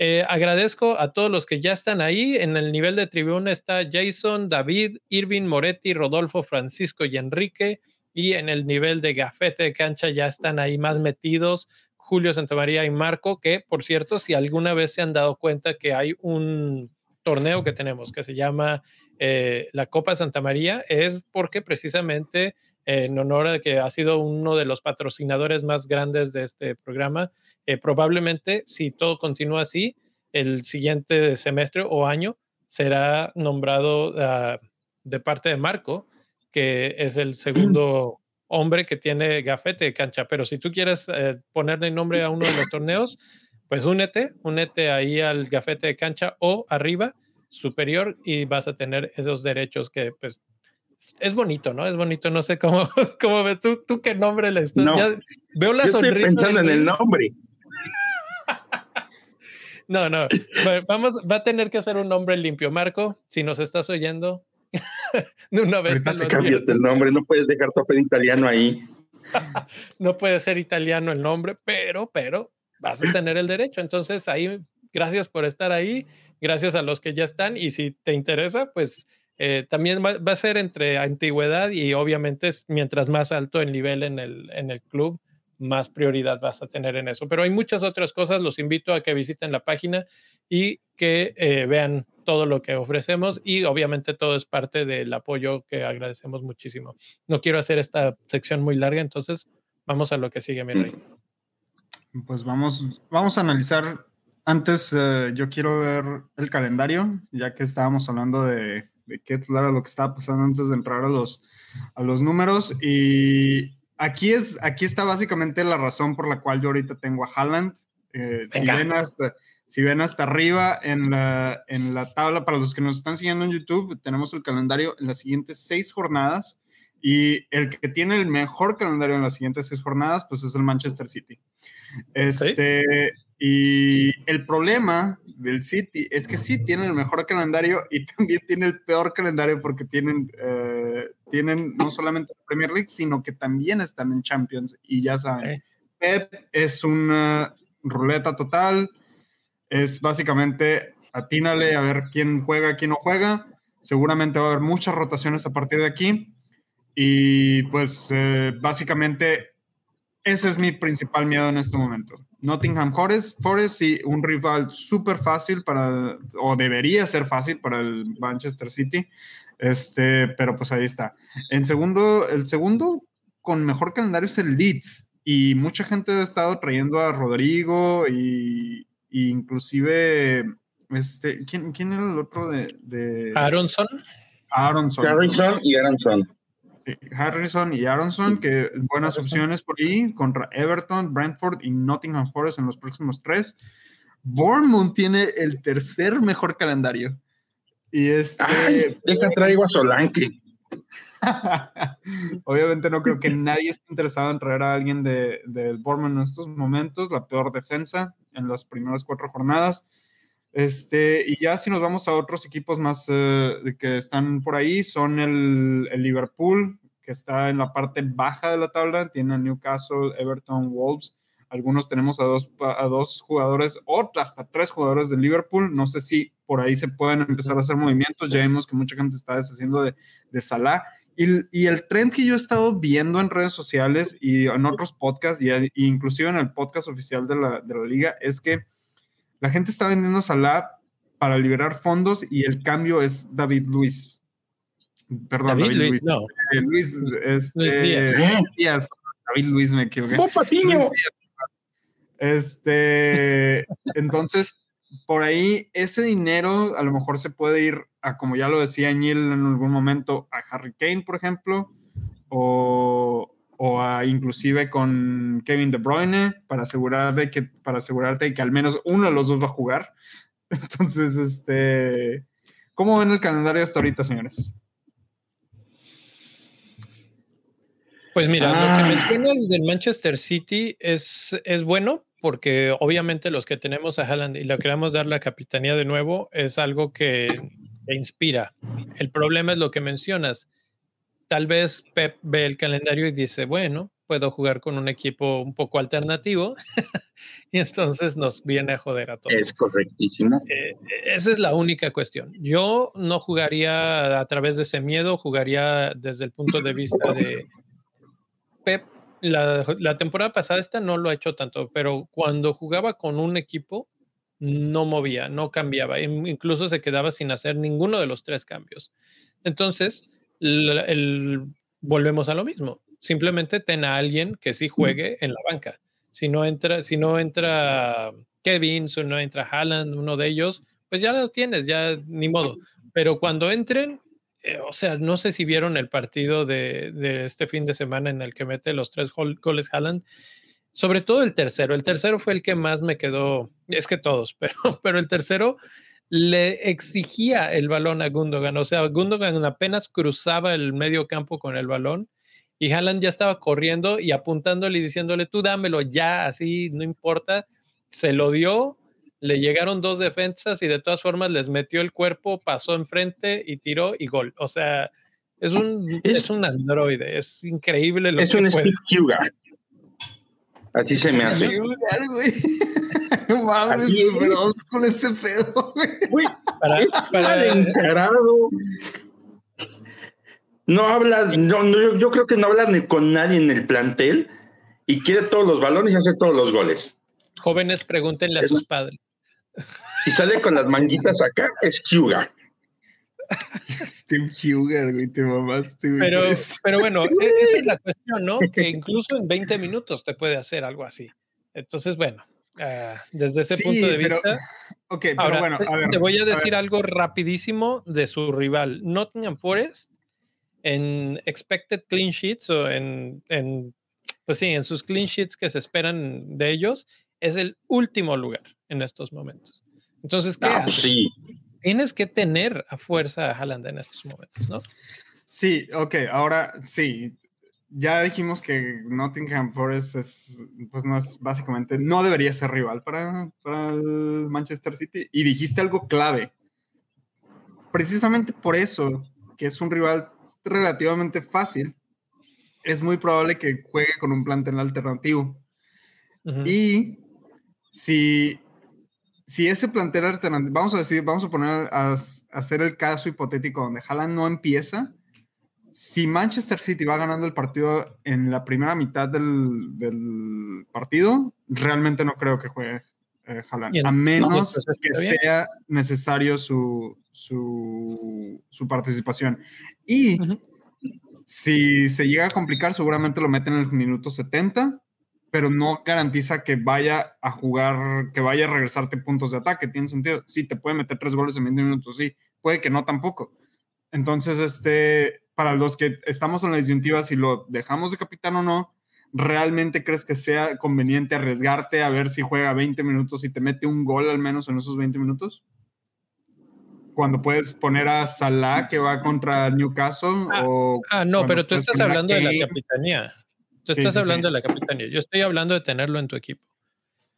Eh, agradezco a todos los que ya están ahí. En el nivel de tribuna está Jason, David, Irving, Moretti, Rodolfo, Francisco y Enrique. Y en el nivel de gafete de cancha ya están ahí más metidos Julio Santamaría y Marco, que por cierto, si alguna vez se han dado cuenta que hay un torneo que tenemos que se llama eh, la Copa Santa María, es porque precisamente en honor a que ha sido uno de los patrocinadores más grandes de este programa. Eh, probablemente, si todo continúa así, el siguiente semestre o año será nombrado ah, de parte de Marco, que es el segundo hombre que tiene gafete de cancha. Pero si tú quieres eh, ponerle nombre a uno de los torneos, pues únete, únete ahí al gafete de cancha o arriba, superior, y vas a tener esos derechos que pues es bonito, ¿no? Es bonito, no sé cómo, cómo ves tú, tú qué nombre le estás. veo la sonrisa. Estoy pensando en el nombre. no, no. vamos, va a tener que hacer un nombre limpio. Marco, si nos estás oyendo, de una vez. Te cambias el nombre, no puedes dejar tu papel italiano ahí. no puede ser italiano el nombre, pero, pero vas a tener el derecho. Entonces, ahí, gracias por estar ahí. Gracias a los que ya están. Y si te interesa, pues eh, también va, a ser entre antigüedad y obviamente mientras más alto el nivel en el, en el club, más prioridad vas a tener en eso. Pero hay muchas otras cosas, los invito a que visiten la página y que eh, vean todo lo que ofrecemos y obviamente todo es parte del apoyo que agradecemos muchísimo. No quiero hacer esta sección muy larga, entonces vamos a lo que sigue, mi rey. Pues vamos, vamos a analizar. Antes, eh, yo quiero ver el calendario, ya que estábamos hablando de de qué era lo que estaba pasando antes de entrar a los, a los números. Y aquí, es, aquí está básicamente la razón por la cual yo ahorita tengo a Haaland. Eh, si, ven hasta, si ven hasta arriba en la, en la tabla, para los que nos están siguiendo en YouTube, tenemos el calendario en las siguientes seis jornadas. Y el que tiene el mejor calendario en las siguientes seis jornadas, pues es el Manchester City. Este, y el problema del City es que sí tienen el mejor calendario y también tiene el peor calendario porque tienen, eh, tienen no solamente la Premier League, sino que también están en Champions. Y ya saben, Pep es una ruleta total, es básicamente atínale a ver quién juega, quién no juega. Seguramente va a haber muchas rotaciones a partir de aquí. Y pues eh, básicamente ese es mi principal miedo en este momento Nottingham Forest, Forest sí, un rival súper fácil para, o debería ser fácil para el Manchester City, este, pero pues ahí está. En segundo, el segundo con mejor calendario es el Leeds, y mucha gente ha estado trayendo a Rodrigo y, inclusive, este, ¿quién, ¿quién, era el otro de, de... Aronson. Aronson. Harrison y Aronson. Harrison y Aronson, que buenas opciones por ahí contra Everton, Brentford y Nottingham Forest en los próximos tres. Bournemouth tiene el tercer mejor calendario. Y este. Ay, deja traigo a Solanke. Obviamente no creo que nadie esté interesado en traer a alguien del de, Bournemouth en estos momentos, la peor defensa en las primeras cuatro jornadas. Este, y ya si nos vamos a otros equipos más eh, que están por ahí, son el, el, Liverpool, que está en la parte baja de la tabla, tiene a Newcastle, Everton, Wolves. Algunos tenemos a dos, a dos jugadores, o hasta tres jugadores de Liverpool. No sé si por ahí se pueden empezar a hacer movimientos. Ya vimos que mucha gente está deshaciendo de, de Salah. Y, y, el trend que yo he estado viendo en redes sociales y en otros podcasts, y, y inclusive en el podcast oficial de la, de la liga, es que la gente está vendiendo Salah para liberar fondos y el cambio es David Luis. Perdón, David, David Luis, Luis, no. Eh, Luis, este, Luis Díaz. Díaz. David Luis me equivoqué. Luis. Este, entonces, por ahí ese dinero a lo mejor se puede ir a, como ya lo decía Neil en algún momento, a Harry Kane, por ejemplo, o, o a, inclusive con Kevin De Bruyne para asegurar de que para asegurarte que al menos uno de los dos va a jugar. Entonces, este, ¿cómo ven el calendario hasta ahorita, señores? Pues mira, Ah. lo que mencionas del Manchester City es, es bueno porque obviamente los que tenemos a Haaland y le queremos dar la capitanía de nuevo es algo que, que inspira. El problema es lo que mencionas. Tal vez Pep ve el calendario y dice, bueno, puedo jugar con un equipo un poco alternativo y entonces nos viene a joder a todos. Es correctísimo. Eh, esa es la única cuestión. Yo no jugaría a través de ese miedo, jugaría desde el punto de vista de Pep. La, la, temporada pasada esta no lo ha hecho tanto, pero cuando jugaba con un equipo no movía, no cambiaba, incluso se quedaba sin hacer ninguno de los tres cambios. Entonces, el, el, volvemos a lo mismo. Simplemente ten a alguien que sí juegue en la banca. Si no entra, si no entra Kevin, si no entra Haaland, uno de ellos, pues ya lo tienes, ya ni modo. Pero cuando entren, eh, o sea, no sé si vieron el partido de, de, este fin de semana en el que mete los tres goles Haaland, sobre todo el tercero. El tercero fue el que más me quedó, es que todos, pero, pero el tercero le exigía el balón a Gundogan. O sea, Gundogan apenas cruzaba el medio campo con el balón y Haaland ya estaba corriendo y apuntándole y diciéndole, tú dámelo ya, así, no importa. Se lo dio, le llegaron dos defensas y de todas formas les metió el cuerpo, pasó enfrente y tiró y gol. O sea, es un, es un androide, es increíble lo es que un puede. Así se me hace. No mames, old school ese pedo, güey. Para, para... encarado. No habla, no, no, yo, yo creo que no habla ni con nadie en el plantel y quiere todos los balones y hace todos los goles. Jóvenes, pregúntenle a sus padres. Si sale con las manguitas acá, es Huga. Steve Huger, güey, te mamaste, güey. Pero, pero bueno, esa es la cuestión, ¿no? Que incluso en 20 minutos te puede hacer algo así. Entonces, bueno, uh, desde ese sí, punto de pero, vista. Ok, pero ahora, bueno, a ver, Te voy a decir a algo rapidísimo de su rival, Nottingham Forest, en expected clean sheets o en, en pues sí, en sus clean sheets que se esperan de ellos, es el último lugar en estos momentos. Entonces, ¿qué ah, pues sí. Tienes que tener a fuerza a Haaland en estos momentos, ¿no? Sí, ok, ahora sí. Ya dijimos que Nottingham Forest es, pues no es básicamente, no debería ser rival para, para el Manchester City. Y dijiste algo clave. Precisamente por eso, que es un rival relativamente fácil, es muy probable que juegue con un plantel alternativo. Uh -huh. Y si, si ese plantel alternativo, vamos a decir, vamos a poner a, a, hacer el caso hipotético donde Haaland no empieza, si Manchester City va ganando el partido en la primera mitad del, del partido, realmente no creo que juegue eh, Haaland, a menos no, que sea necesario su, su, su participación. Y uh -huh. si se llega a complicar, seguramente lo meten en el minuto 70, pero no garantiza que vaya a jugar, que vaya a regresarte puntos de ataque. Tiene sentido. Sí, te puede meter tres goles en 20 minutos, sí. Puede que no tampoco. Entonces, este, para los que estamos en la disyuntiva, si lo dejamos de capitán o no, ¿realmente crees que sea conveniente arriesgarte a ver si juega 20 minutos y te mete un gol al menos en esos 20 minutos? Cuando puedes poner a Salah que va contra Newcastle ah, o... Ah, no, pero tú estás hablando de la capitanía. Tú estás hablando de la capitanía. Yo estoy hablando de tenerlo en tu equipo.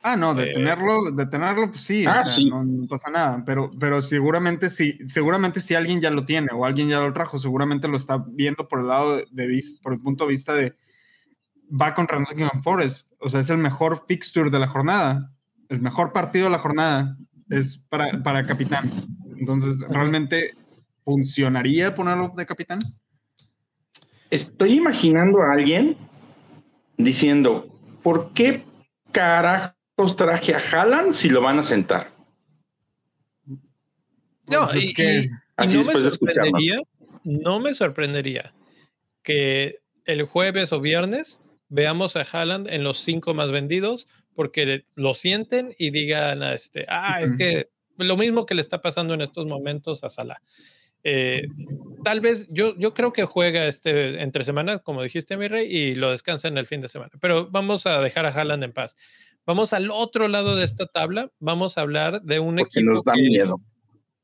Ah, no, de eh, tenerlo, de tenerlo, pues sí, o ah, sea, No, pasa nada, pero, pero seguramente sí, seguramente si alguien ya lo tiene o alguien ya lo trajo, seguramente lo está viendo por el lado de, de por el punto de vista de va contra Nottingham Forest, o sea, es el mejor fixture de la jornada, el mejor partido de la jornada es para, para capitán. Entonces, ¿realmente funcionaría ponerlo de capitán? Estoy imaginando a alguien diciendo, ¿por qué carajos traje a Haaland si lo van a sentar? No, pues es que no me sorprendería, no me sorprendería que el jueves o viernes veamos a Haaland en los cinco más vendidos porque lo sienten y digan, este, ah, es que lo mismo que le está pasando en estos momentos a Salah. Eh, tal vez yo, yo creo que juega este entre semanas, como dijiste, mi rey, y lo descansa en el fin de semana. Pero vamos a dejar a Haaland en paz. Vamos al otro lado de esta tabla. Vamos a hablar de un equipo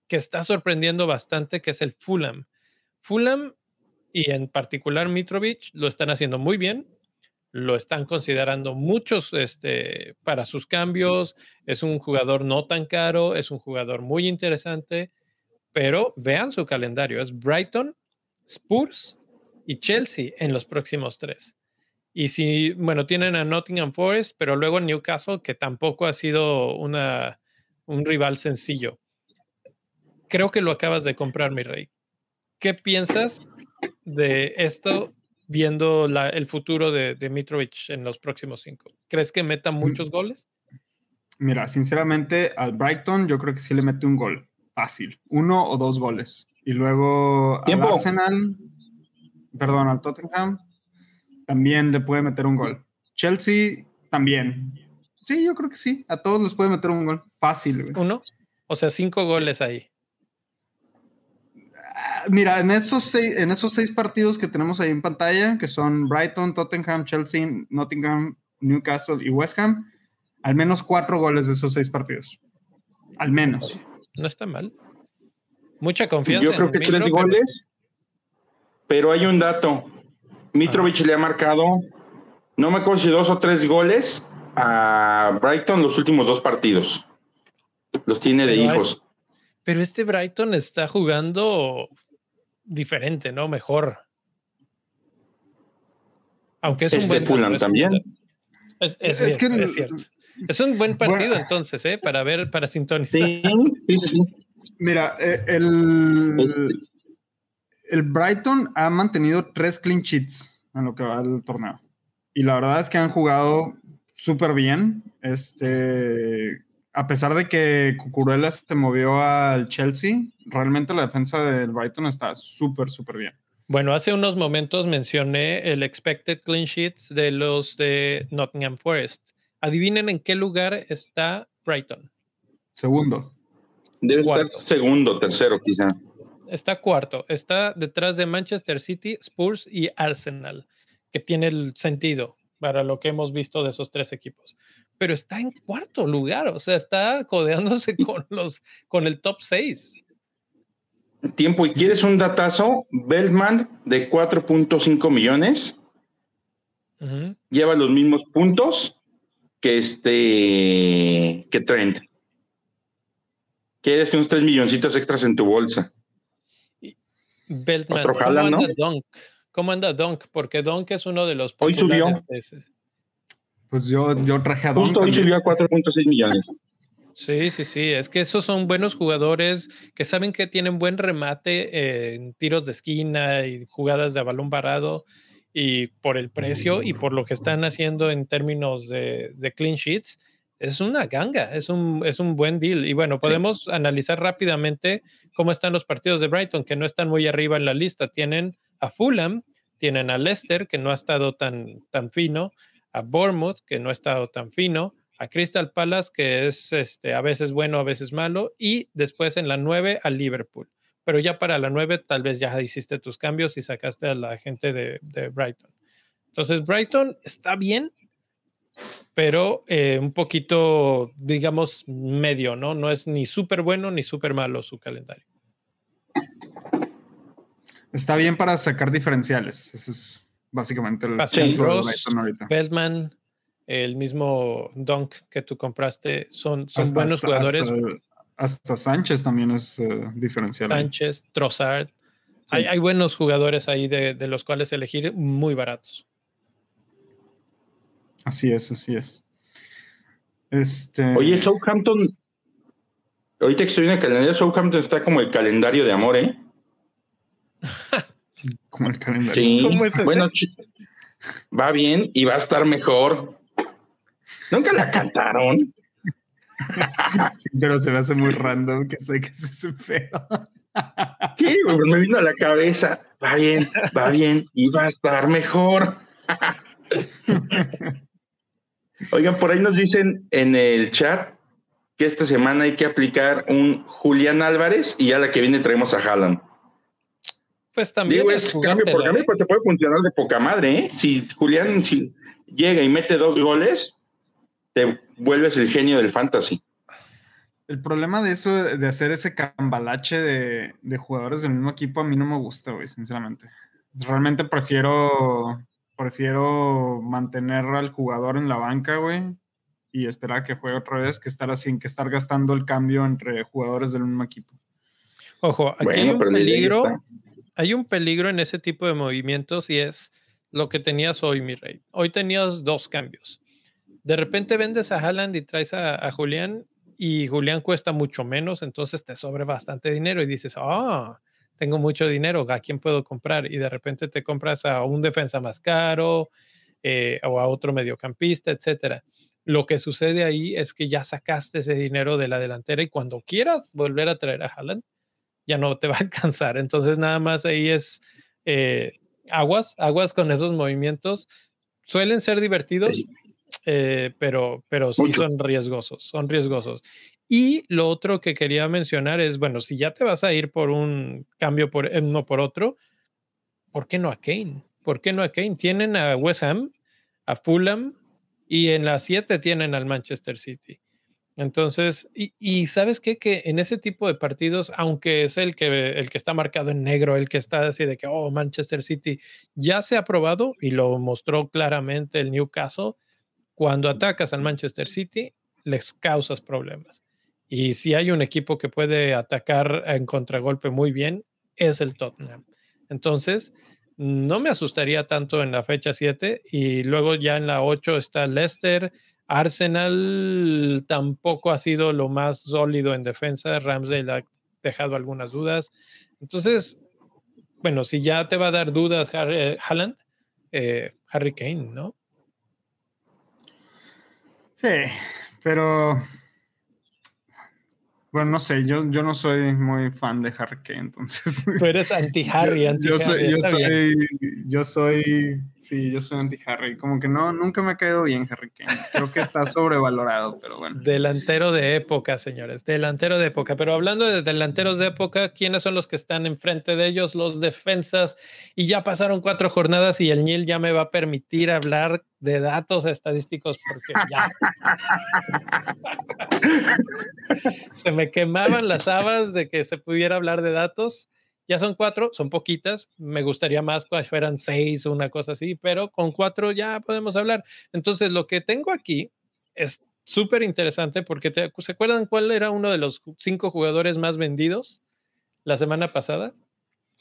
que, está sorprendiendo bastante, que es el Fulham. Fulham y en particular Mitrovic lo están haciendo muy bien. Lo están considerando muchos este, para sus cambios. Es un jugador no tan caro, es un jugador muy interesante pero vean su calendario, es Brighton, Spurs y Chelsea en los próximos tres. Y si, bueno, tienen a Nottingham Forest, pero luego Newcastle, que tampoco ha sido una, un rival sencillo. Creo que lo acabas de comprar, mi rey. ¿Qué piensas de esto viendo el futuro de, de, Mitrovic en los próximos cinco? ¿Crees que meta mm. muchos goles? Mira, sinceramente, al Brighton yo creo que sí le mete un gol fácil, uno o dos goles. Y luego al Arsenal, perdón, al Tottenham, también le puede meter un gol. Chelsea también. Sí, yo creo que sí. A todos les puede meter un gol. Fácil. Uno. O sea, cinco goles ahí. Ah, mira, en estos, seis, en esos seis partidos que tenemos ahí en pantalla, que son Brighton, Tottenham, Chelsea, Nottingham, Newcastle y West Ham, al menos cuatro goles de esos seis partidos. Al menos no está mal. Mucha confianza. Yo creo que tres goles, pero hay un dato. Mitrovic le ha marcado, no me acuerdo si dos o tres goles a Brighton los últimos dos partidos. Los tiene de hijos. pero este Brighton está jugando diferente, ¿no? Mejor. Aunque es, un buen de también. Es, es, que es cierto. Es un buen partido entonces, ¿eh? Para ver, para sintonizar. Sí, sí, sí. Mira, eh, el, el Brighton ha mantenido tres clean sheets en lo que va del torneo. Y la verdad es que han jugado súper bien. Este, a pesar de que Cucurella se movió al Chelsea, realmente la defensa del Brighton está súper, súper bien. Bueno, hace unos momentos mencioné el expected clean sheets de los de Nottingham Forest. Adivinen en qué lugar está Brighton. Segundo. Debe estar segundo, tercero quizá. Está cuarto. Está detrás de Manchester City, Spurs y Arsenal, que tiene el sentido para lo que hemos visto de esos tres equipos. Pero está en cuarto lugar, o sea, está codeándose con los con el top 6. Tiempo, y quieres un datazo, Beltman de 4.5 millones lleva los mismos puntos que este que Trent. Quieres que unos 3 milloncitos extras en tu bolsa. Beltman, ¿cómo anda Dunk? ¿Cómo anda Dunk? Porque Dunk es uno de los hoy subió. Pues yo, yo traje a Dunk. Justo hoy subió a 4.6 millones. Sí, sí, sí. Es que esos son buenos jugadores que saben que tienen buen remate en tiros de esquina y jugadas de balón parado y por el precio y por lo que están haciendo en términos de, clean sheets, es una ganga, es un, es un buen deal. Y bueno, podemos analizar rápidamente cómo están los partidos de Brighton, que no están muy arriba en la lista. Tienen a Fulham, tienen a Leicester, que no ha estado tan, tan fino, a Bournemouth, que no ha estado tan fino, a Crystal Palace, que es este, a veces bueno, a veces malo, y después en la 9 a Liverpool. pero ya para la 9 tal vez ya hiciste tus cambios y sacaste a la gente de, de Brighton. Entonces, Brighton está bien, pero eh, un poquito, digamos, medio, ¿no? No es ni súper bueno ni súper malo su calendario. Está bien para sacar diferenciales. Ese es básicamente el Ross, Feldman, el mismo Dunk que tú compraste, son, son buenos jugadores. Hasta, Sánchez también es uh, diferencial. Sánchez, Trossard. Hay, hay, buenos jugadores ahí de, de los cuales elegir muy baratos. Así es, así es. Este... Oye, Southampton, ahorita que estoy en el calendario, Southampton está como el calendario de amor, ¿eh? como el calendario. ¿Cómo es bueno, va bien y va a estar mejor. ¿Nunca la cantaron? sí, pero se me hace muy random que sé que es ese feo. Sí, me vino a la cabeza. Va bien, va bien y va a estar mejor. Oigan, por ahí nos dicen en el chat que esta semana hay que aplicar un Julián Álvarez y ya la que viene traemos a Haaland. Pues también es cambio por cambio, pues te puede funcionar de poca madre, ¿eh? Si Julián si llega y mete dos goles, te vuelves el genio del fantasy. El problema de eso, de hacer ese cambalache de, de jugadores del mismo equipo, a mí no me gusta, güey, sinceramente. Realmente prefiero prefiero mantener al jugador en la banca, güey, y esperar a que juegue otra vez que estar así, que estar gastando el cambio entre jugadores del mismo equipo. Ojo, aquí hay un peligro, hay un peligro en ese tipo de movimientos y es lo que tenías hoy, mi rey. Hoy tenías dos cambios. De repente vendes a Haaland y traes a, Julián y Julián cuesta mucho menos, entonces te sobre bastante dinero y dices, ah, tengo mucho dinero, ¿a quién puedo comprar? Y de repente te compras a un defensa más caro eh, o a otro mediocampista, etcétera. Lo que sucede ahí es que ya sacaste ese dinero de la delantera y cuando quieras volver a traer a Haaland, ya no te va a alcanzar. Entonces, nada más ahí es eh, aguas, aguas con esos movimientos. Suelen ser divertidos, eh, pero, pero sí son riesgosos, son riesgosos. Y lo otro que quería mencionar es, bueno, si ya te vas a ir por un cambio por uno por otro, ¿por qué no a Kane? ¿Por qué no a Kane? Tienen a West Ham, a Fulham y en la 7 tienen al Manchester City. Entonces, y, sabes qué? que en ese tipo de partidos, aunque es el que, el que está marcado en negro, el que está así de que, oh, Manchester City, ya se ha probado y lo mostró claramente el Newcastle, cuando atacas al Manchester City, les causas problemas. Y si hay un equipo que puede atacar en contragolpe muy bien, es el Tottenham. Entonces, no me asustaría tanto en la fecha 7 y luego ya en la 8 está Leicester. Arsenal tampoco ha sido lo más sólido en defensa. Ramsdale ha dejado algunas dudas. Entonces, bueno, si ya te va a dar dudas Harry, Haaland, eh, Harry Kane, ¿no? Sí, pero bueno, no sé, yo, yo no soy muy fan de Harry Kane, entonces. Tú eres anti-Harry, anti Yo, soy, yo soy, yo soy, sí, yo soy anti-Harry. Como que no, nunca me ha caído bien Harry Kane. Creo que está sobrevalorado, pero bueno. Delantero de época, señores, delantero de época. Pero hablando de delanteros de época, ¿quiénes son los que están enfrente de ellos? Los defensas. Y ya pasaron cuatro jornadas y el Nil ya me va a permitir hablar de datos estadísticos porque ya se me quemaban las habas de que se pudiera hablar de datos. Ya son cuatro, son poquitas. Me gustaría más que fueran seis o una cosa así, pero con cuatro ya podemos hablar. Entonces, lo que tengo aquí es súper interesante porque ¿se acuerdan cuál era uno de los cinco jugadores más vendidos la semana pasada?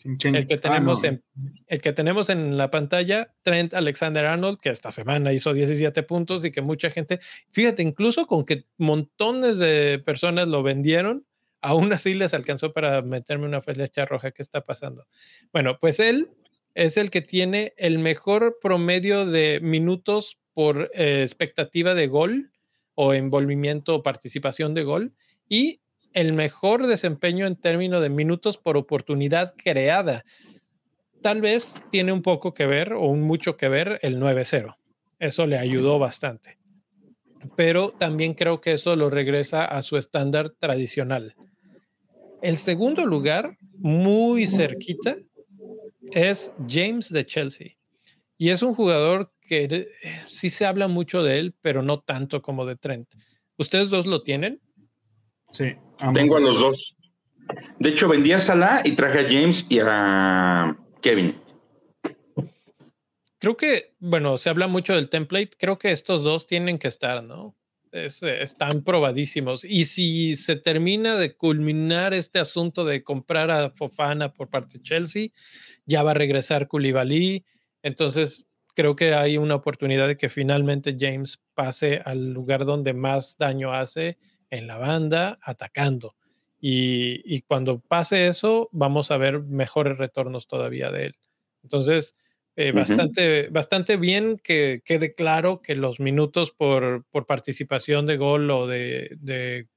El, que ah, tenemos en, el que tenemos en la pantalla, Trent Alexander Arnold, que esta semana hizo 17 puntos y que mucha gente, fíjate, incluso con que montones de personas lo vendieron, aún así les alcanzó para meterme una flecha roja. ¿Qué está pasando? Bueno, pues él es el que tiene el mejor promedio de minutos por eh, expectativa de gol o envolvimiento o participación de gol y el mejor desempeño en términos de minutos por oportunidad creada. Tal vez tiene un poco que ver o un mucho que ver el 9-0. Eso le ayudó bastante. Pero también creo que eso lo regresa a su estándar tradicional. El segundo lugar, muy cerquita, es James de Chelsea. Y es un jugador que eh, sí se habla mucho de él, pero no tanto como de Trent. ¿Ustedes dos lo tienen? Sí. Tengo a los dos. De hecho, vendí a Salah y traje a James y a Kevin. Creo que, bueno, se habla mucho del template. Creo que estos dos tienen que estar, ¿no? están probadísimos. Y si se termina de culminar este asunto de comprar a Fofana por parte de Chelsea, ya va a regresar Koulibaly. Entonces, creo que hay una oportunidad de que finalmente James pase al lugar donde más daño hace en la banda, atacando. Y, cuando pase eso, vamos a ver mejores retornos todavía de él. Entonces, eh, bastante, bastante bien que quede claro que los minutos por, por participación de gol o de, de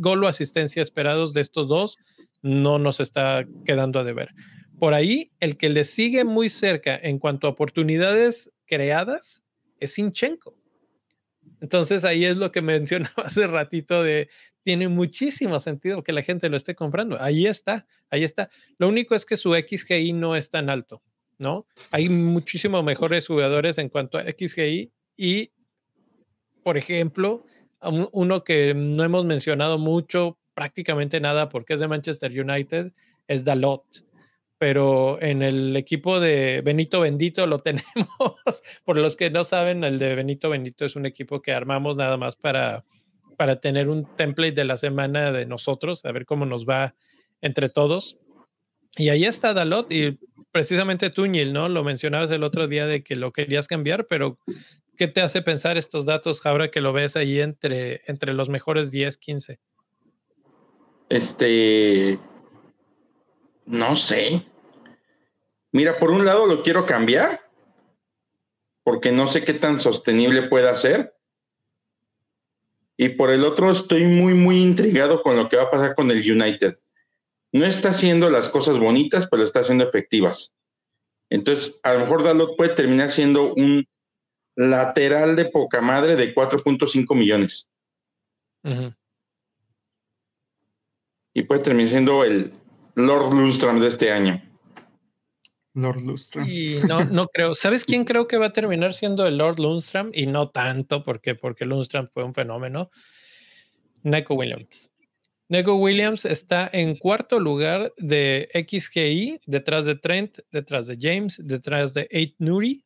gol o asistencia esperados de estos dos no nos está quedando a deber. Por ahí, el que le sigue muy cerca en cuanto a oportunidades creadas es Sinchenko. Entonces ahí es lo que mencionaba hace ratito de tiene muchísimo sentido que la gente lo esté comprando. Ahí está, ahí está. Lo único es que su XGI no es tan alto, ¿no? Hay muchísimos mejores jugadores en cuanto a XGI y, por ejemplo, uno que no hemos mencionado mucho, prácticamente nada porque es de Manchester United, es Dalot. Pero en el equipo de Benito Bendito lo tenemos. por los que no saben, el de Benito Bendito es un equipo que armamos nada más para para tener un template de la semana de nosotros, a ver cómo nos va entre todos. Y ahí está Dalot y precisamente tú, ¿no? Lo mencionabas el otro día de que lo querías cambiar, pero ¿qué te hace pensar estos datos ahora que lo ves ahí entre, entre los mejores 10, 15? Este, no sé. Mira, por un lado lo quiero cambiar porque no sé qué tan sostenible pueda ser. Y por el otro, estoy muy, muy intrigado con lo que va a pasar con el United. No está haciendo las cosas bonitas, pero está haciendo efectivas. Entonces, a lo mejor Dalot puede terminar siendo un lateral de poca madre de 4.5 millones. Y puede terminar siendo el Lord Lundstrom de este año. Lord Lundstrom. Y no, no creo. ¿Sabes quién creo que va a terminar siendo el Lord Lundstrom? Y no tanto, porque, porque Lundstrom fue un fenómeno. Neko Williams. Neko Williams está en cuarto lugar de XGI, detrás de Trent, detrás de James, detrás de Eight Nuri.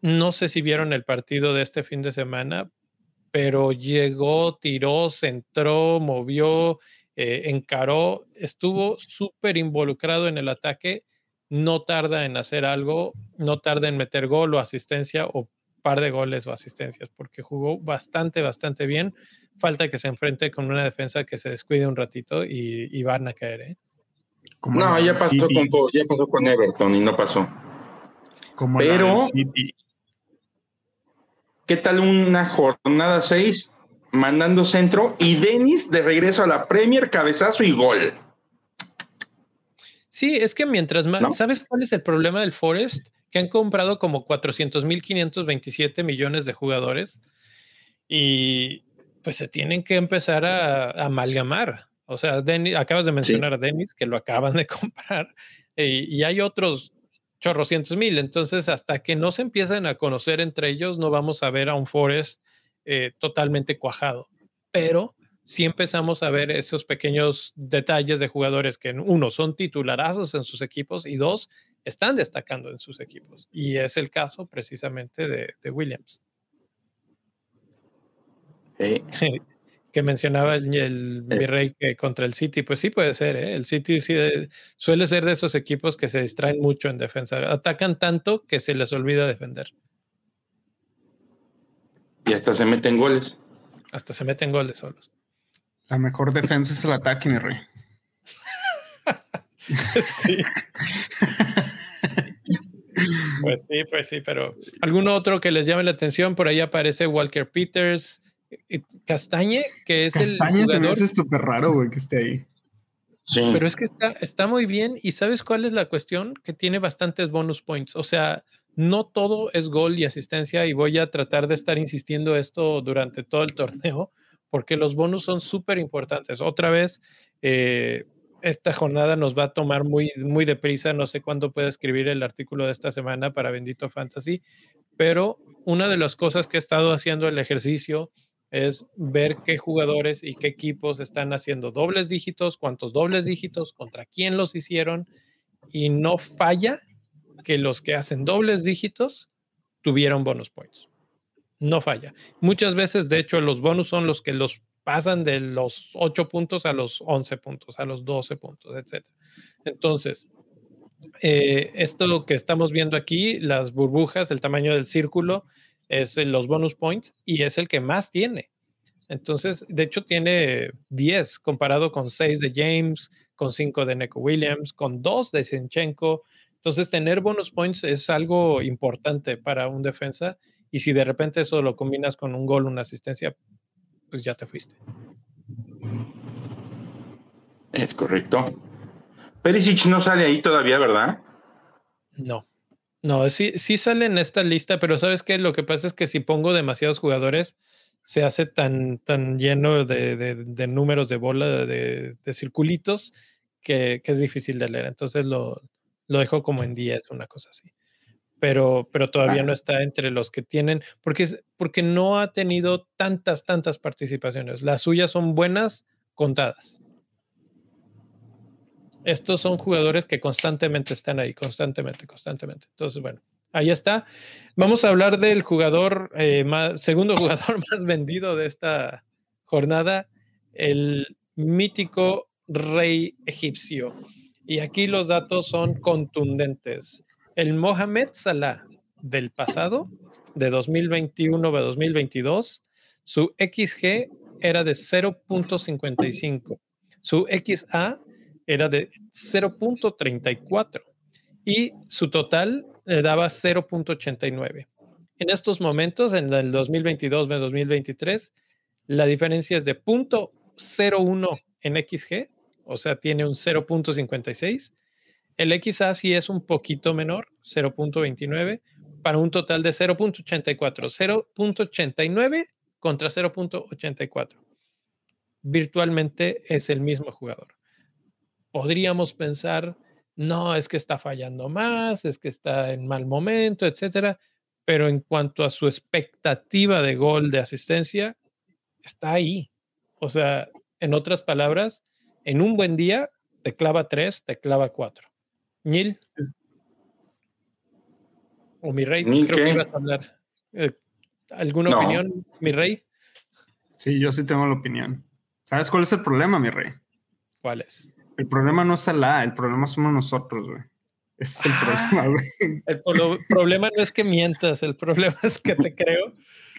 No sé si vieron el partido de este fin de semana, pero llegó, tiró, centró, movió, eh, encaró, estuvo súper involucrado en el ataque no tarda en hacer algo, no tarda en meter gol o asistencia o par de goles o asistencias, porque jugó bastante, bastante bien. Falta que se enfrente con una defensa que se descuide un ratito y, van a caer. ¿eh? no, ya pasó, con, ya pasó con Everton y no pasó. Pero, ¿qué tal una jornada 6 mandando centro y Denis de regreso a la Premier, cabezazo y gol? Sí, es que mientras más, ¿sabes cuál es el problema del Forest? Que han comprado como 400.527 millones de jugadores y pues se tienen que empezar a, amalgamar. O sea, acabas de mencionar a Dennis, que lo acaban de comprar, y hay otros chorrocientos mil. Entonces, hasta que no se empiecen a conocer entre ellos, no vamos a ver a un Forest eh, totalmente cuajado. Pero si empezamos a ver esos pequeños detalles de jugadores que, uno, son titularazos en sus equipos y dos, están destacando en sus equipos. Y es el caso precisamente de, Williams. que mencionaba el, virrey que contra el City, pues sí puede ser, ¿eh? el City sí, eh, suele ser de esos equipos que se distraen mucho en defensa, atacan tanto que se les olvida defender. Y hasta se meten goles. Hasta se meten goles solos. La mejor defensa es el ataque, mi rey. sí. pues sí, pues sí, pero ¿algún otro que les llame la atención? Por ahí aparece Walker Peters, Castañe, que es el. Castañe se me hace súper raro, güey, que esté ahí. Sí. Pero es que está, está muy bien. ¿Y sabes cuál es la cuestión? Que tiene bastantes bonus points. O sea, no todo es gol y asistencia, y voy a tratar de estar insistiendo esto durante todo el torneo porque los bonus son súper importantes. Otra vez, Eh, esta jornada nos va a tomar muy, muy deprisa. No sé cuándo pueda escribir el artículo de esta semana para Bendito Fantasy, pero una de las cosas que he estado haciendo el ejercicio es ver qué jugadores y qué equipos están haciendo dobles dígitos, cuántos dobles dígitos, contra quién los hicieron, y no falla que los que hacen dobles dígitos tuvieron bonus points. No falla. Muchas veces, de hecho, los bonus son los que los pasan de los 8 puntos a los 11 puntos, a los 12 puntos, etc. Entonces, eh, esto que estamos viendo aquí, las burbujas, el tamaño del círculo, es los bonus points y es el que más tiene. Entonces, de hecho, tiene 10 comparado con 6 de James, con 5 de Neko Williams, con 2 de Sinchenko. Entonces, tener bonus points es algo importante para un defensa. Y si de repente eso lo combinas con un gol, una asistencia, pues ya te fuiste. Es correcto. Perisic no sale ahí todavía, ¿verdad? No. No, sí, sí sale en esta lista, pero ¿sabes qué? Lo que pasa es que si pongo demasiados jugadores, se hace tan, tan lleno de, números de bola, de, circulitos, que, es difícil de leer. Entonces lo, lo dejo como en 10, una cosa así pero, pero todavía no está entre los que tienen, porque, porque no ha tenido tantas, tantas participaciones. Las suyas son buenas contadas. Estos son jugadores que constantemente están ahí, constantemente, constantemente. Entonces, bueno, ahí está. Vamos a hablar del jugador, eh, segundo jugador más vendido de esta jornada, el mítico rey egipcio. Y aquí los datos son contundentes. El Mohamed Salah del pasado, de 2021 a 2022, su XG era de 0.55, su XA era de 0.34 y su total le daba 0.89. En estos momentos, en el 2022 a 2023, la diferencia es de 0.01 en XG, o sea, tiene un 0.56 el XA sí es un poquito menor, 0.29, para un total de 0.84. 0.89 contra 0.84. Virtualmente es el mismo jugador. Podríamos pensar, no, es que está fallando más, es que está en mal momento, etcétera. Pero en cuanto a su expectativa de gol de asistencia, está ahí. O sea, en otras palabras, en un buen día te clava 3, te clava 4. Nil. O mi rey, creo que ibas a hablar. Eh, ¿Alguna opinión, mi rey? Sí, yo sí tengo la opinión. ¿Sabes cuál es el problema, mi rey? ¿Cuál es? El problema no es Salah, el problema somos nosotros, güey. Ese es el ah, problema, güey. El problema no es que mientas, el problema es que te creo.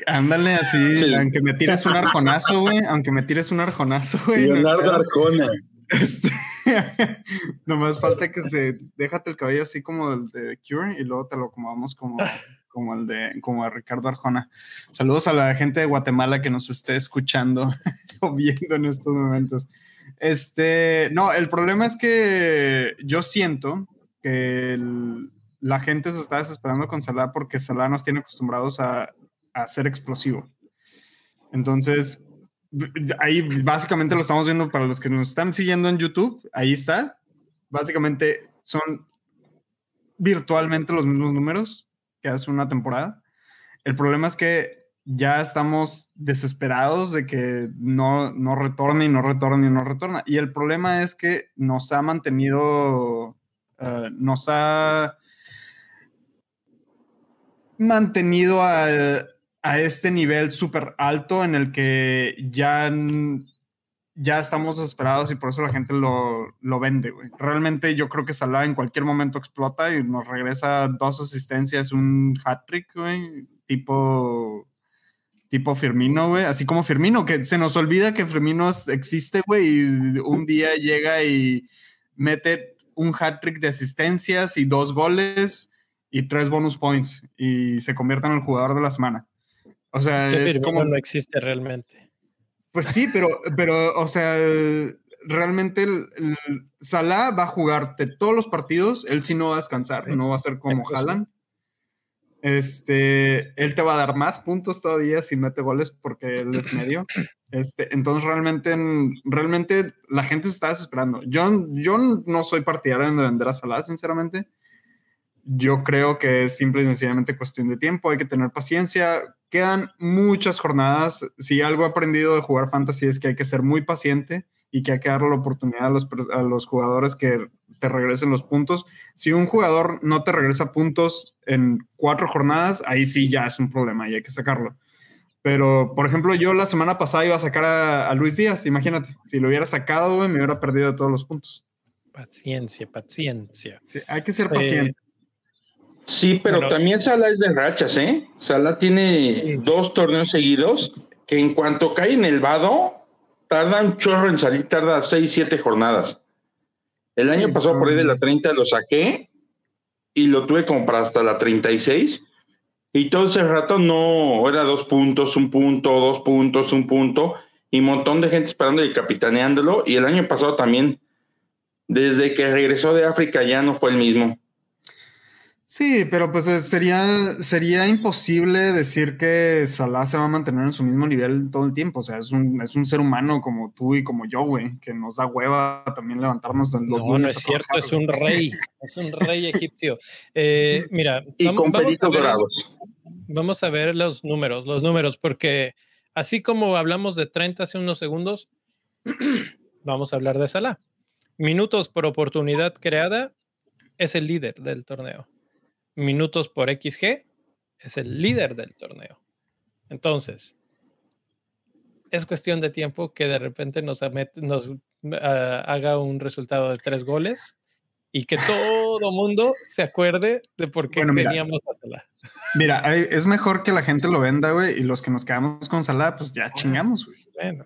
Ándale así, aunque me tires un arjonazo, güey, aunque me tires un arjonazo, güey. Leonardo Arjona. Este, nomás falta que se déjate el cabello así como el de Cure y luego te lo acomodamos como, como el de como a Ricardo Arjona. Saludos a la gente de Guatemala que nos esté escuchando o viendo en estos momentos. Este, no, el problema es que yo siento que la gente se está desesperando con Salah porque Salah nos tiene acostumbrados a, a ser explosivo. Entonces, ahí básicamente lo estamos viendo para los que nos están siguiendo en YouTube, ahí está. Básicamente son virtualmente los mismos números que hace una temporada. El problema es que ya estamos desesperados de que no, no retorne y no retorne y no retorna. Y el problema es que nos ha mantenido, eh, nos ha mantenido a, a este nivel súper alto en el que ya, ya estamos desesperados y por eso la gente lo, lo vende, güey. Realmente yo creo que Salah en cualquier momento explota y nos regresa dos asistencias, un hat-trick, tipo tipo Firmino, güey, así como Firmino, que se nos olvida que Firmino existe, güey, y un día llega y mete un hat-trick de asistencias y dos goles y tres bonus points y se convierte en el jugador de la semana. O sea, es como... no existe realmente. Pues sí, pero, pero o sea, realmente el, Salah va a jugarte todos los partidos, él sí no va a descansar, no va a ser como Haaland. este, él te va a dar más puntos todavía si mete goles porque él es medio. Este, entonces realmente, realmente la gente se está desesperando. Yo, yo no soy partidario de vender a Salah, sinceramente. Yo creo que es simple y sencillamente cuestión de tiempo, hay que tener paciencia. Quedan muchas jornadas. Si algo he aprendido de jugar fantasy es que hay que ser muy paciente y que hay que darle la oportunidad a los, a los jugadores que te regresen los puntos. Si un jugador no te regresa puntos en cuatro jornadas, ahí sí ya es un problema y hay que sacarlo. Pero, por ejemplo, yo la semana pasada iba a sacar a, Luis Díaz, imagínate. Si lo hubiera sacado, me hubiera perdido todos los puntos. Paciencia, paciencia. hay que ser paciente. Sí, pero también Salah es de rachas, ¿eh? Salah tiene dos torneos seguidos que en cuanto cae en el vado, tarda un chorro en salir, tarda seis, siete jornadas. El año pasado por ahí de la 30 lo saqué y lo tuve como para hasta la 36. Y todo ese rato no, era dos puntos, un punto, dos puntos, un punto, y un montón de gente esperando y capitaneándolo. Y el año pasado también, desde que regresó de África ya no fue el mismo. Sí, pero pues eh, sería, sería imposible decir que Salah se va a mantener en su mismo nivel todo el tiempo. O sea, es un, es un ser humano como tú y como yo, güey, que nos da hueva también levantarnos en los No, no es cierto, es un rey, es un rey egipcio. Eh, mira, y vamos, con vamos a, ver, vamos a ver los números, los números, porque así como hablamos de 30 hace unos segundos, vamos a hablar de Salah. Minutos por oportunidad creada es el líder del torneo minutos por XG, es el líder del torneo. Entonces, es cuestión de tiempo que de repente nos, nos ah, haga un resultado de tres goles y que todo mundo se acuerde de por qué teníamos a Salah. Mira, es mejor que la gente lo venda, güey, y los que nos quedamos con Salah, pues ya chingamos, güey. Bueno,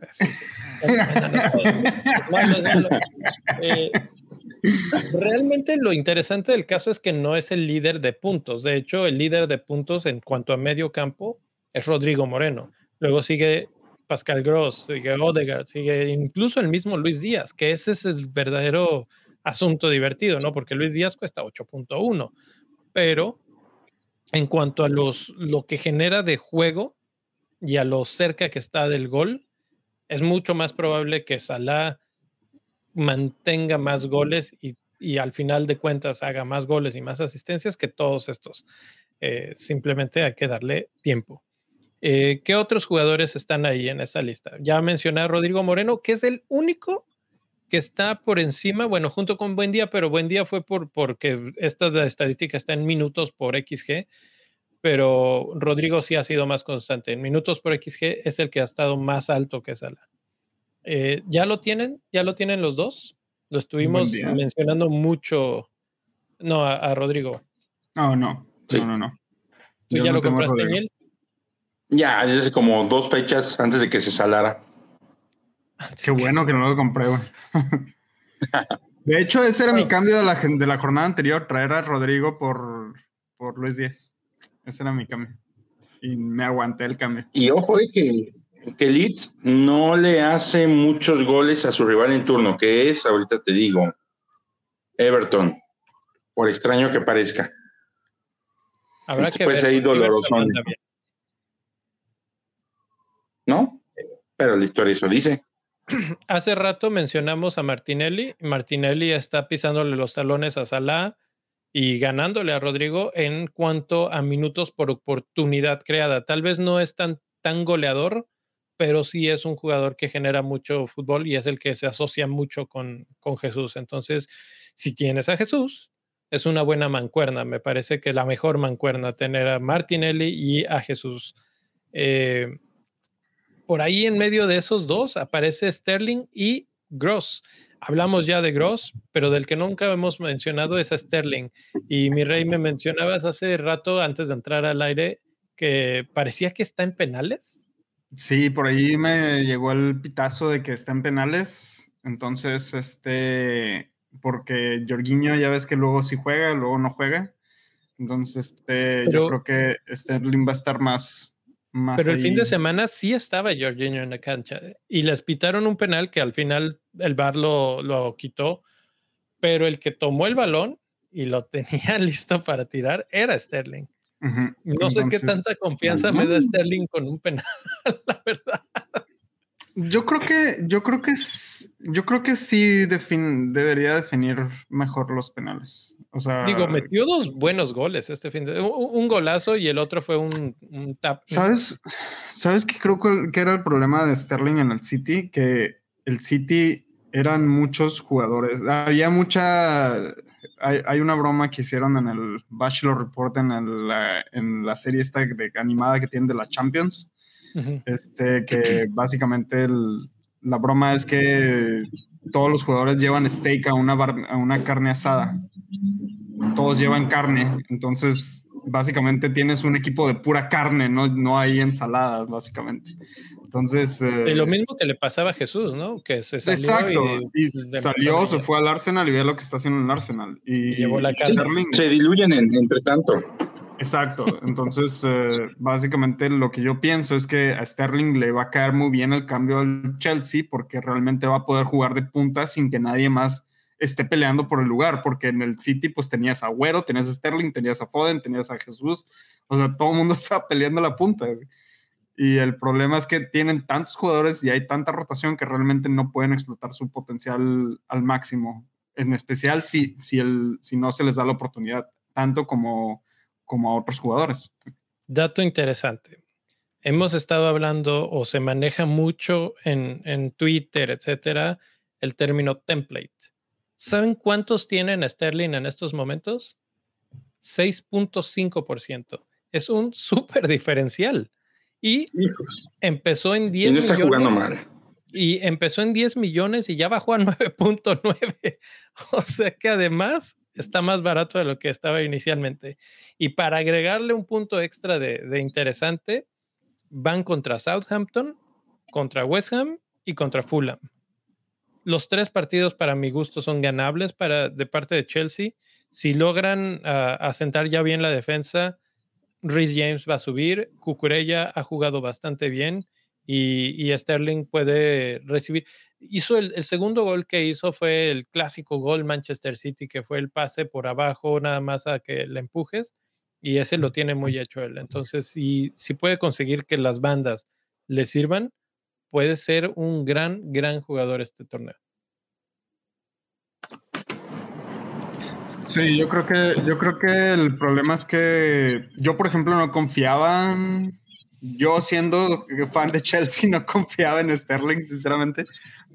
Realmente lo interesante del caso es que no es el líder de puntos. De hecho, el líder de puntos en cuanto a medio campo es Rodrigo Moreno. Luego sigue Pascal Gross, sigue Odegaard, sigue incluso el mismo Luis Díaz, que ese es el verdadero asunto divertido, ¿no? Porque Luis Díaz cuesta 8.1, pero en cuanto a los, lo que genera de juego y a lo cerca que está del gol, es mucho más probable que Salah mantenga más goles y, al final de cuentas haga más goles y más asistencias que todos estos. Eh, simplemente hay que darle tiempo. Eh, ¿Qué otros jugadores están ahí en esa lista? Ya mencioné a Rodrigo Moreno, que es el único que está por encima, bueno, junto con Buen Día, pero Buen Día fue por, porque esta estadística está en minutos por XG, pero Rodrigo sí ha sido más constante. En minutos por XG es el que ha estado más alto que Sala. Eh, ¿Ya lo tienen? ¿Ya lo tienen los dos? Lo estuvimos mencionando mucho. No, a, Rodrigo. No, no. No, no, no. ¿Tú ya lo compraste en él? Ya, hace como dos fechas antes de que se salara. Qué bueno que no lo compré, güey. De hecho, ese era mi cambio de la, de la jornada anterior, traer a Rodrigo por, por Luis Díaz. Ese era mi cambio. Y me aguanté el cambio. Y ojo, de que que Leeds no le hace muchos goles a su rival en turno, que es, ahorita te digo, Everton, por extraño que parezca. Habrá que ver. Ahí ¿No? Pero la historia eso dice. Hace rato mencionamos a Martinelli. Martinelli está pisándole los talones a Salah y ganándole a Rodrigo en cuanto a minutos por oportunidad creada. Tal vez no es tan, tan goleador, pero sí es un jugador que genera mucho fútbol y es el que se asocia mucho con, con Jesús. Entonces, si tienes a Jesús, es una buena mancuerna. Me parece que la mejor mancuerna tener a Martinelli y a Jesús. Eh, por ahí en medio de esos dos aparece Sterling y Gross. Hablamos ya de Gross, pero del que nunca hemos mencionado es a Sterling. Y mi rey me mencionabas hace rato, antes de entrar al aire, que parecía que está en penales. Sí, por ahí me llegó el pitazo de que está en penales. Entonces, este, porque Jorginho ya ves que luego sí juega, luego no juega. Entonces, este, yo creo que Sterling va a estar más. más pero el fin de semana sí estaba Jorginho en la cancha y les pitaron un penal que al final el VAR lo, lo quitó, pero el que tomó el balón y lo tenía listo para tirar era Sterling. No sé qué tanta confianza me da Sterling con un penal, la verdad. Yo creo que, yo creo que, yo creo que sí debería definir mejor los penales. O sea, digo, metió dos buenos goles este fin de un, golazo y el otro fue un, un tap. ¿Sabes? ¿Sabes qué creo que era el problema de Sterling en el City? Que el City eran muchos jugadores. Había mucha. Hay, una broma que hicieron en el Bachelor Report en, el, en la serie esta de, animada que tienen de la Champions este, que básicamente la broma es que todos los jugadores llevan steak a una, a una carne asada. Todos llevan carne, entonces básicamente tienes un equipo de pura carne, no, no hay ensaladas, básicamente. Entonces. lo mismo que le pasaba a Jesús, ¿no? Que se salió. Exacto. Y, salió, se fue al Arsenal y ve lo que está haciendo en el Arsenal. Y, llevó la carne. Se diluyen entre tanto. Exacto. Entonces, eh, básicamente lo que yo pienso es que a Sterling le va a caer muy bien el cambio al Chelsea porque realmente va a poder jugar de punta sin que nadie más esté peleando por el lugar, porque en el City pues tenías a Agüero, tenías a Sterling, tenías a Foden, tenías a Jesús, o sea, todo el mundo estaba peleando la punta. Y el problema es que tienen tantos jugadores y hay tanta rotación que realmente no pueden explotar su potencial al máximo, en especial si, si, el, si no se les da la oportunidad, tanto como como a otros jugadores. Dato interesante. Hemos estado hablando o se maneja mucho en, en Twitter, etcétera, el término template. ¿Saben cuántos tienen Sterling en estos momentos? 6.5%. Es un súper diferencial. Y empezó en 10 y está millones. Jugando mal. Y empezó en 10 millones y ya bajó a 9.9. O sea que además está más barato de lo que estaba inicialmente. Y para agregarle un punto extra de, interesante, van contra Southampton, contra West Ham y contra Fulham. Los tres partidos para mi gusto son ganables para, de parte de Chelsea. Si logran ah, asentar ya bien la defensa, Rhys James va a subir, Cucurella ha jugado bastante bien y, Sterling puede recibir. Hizo el, segundo gol que hizo fue el clásico gol Manchester City, que fue el pase por abajo, nada más a que le empujes, y ese lo tiene muy hecho él. Entonces, si, si puede conseguir que las bandas le sirvan, puede ser un gran, gran jugador este torneo. Sí, yo creo que yo creo que el problema es que yo, por ejemplo, no confiaba yo siendo fan de Chelsea no confiaba en Sterling, sinceramente,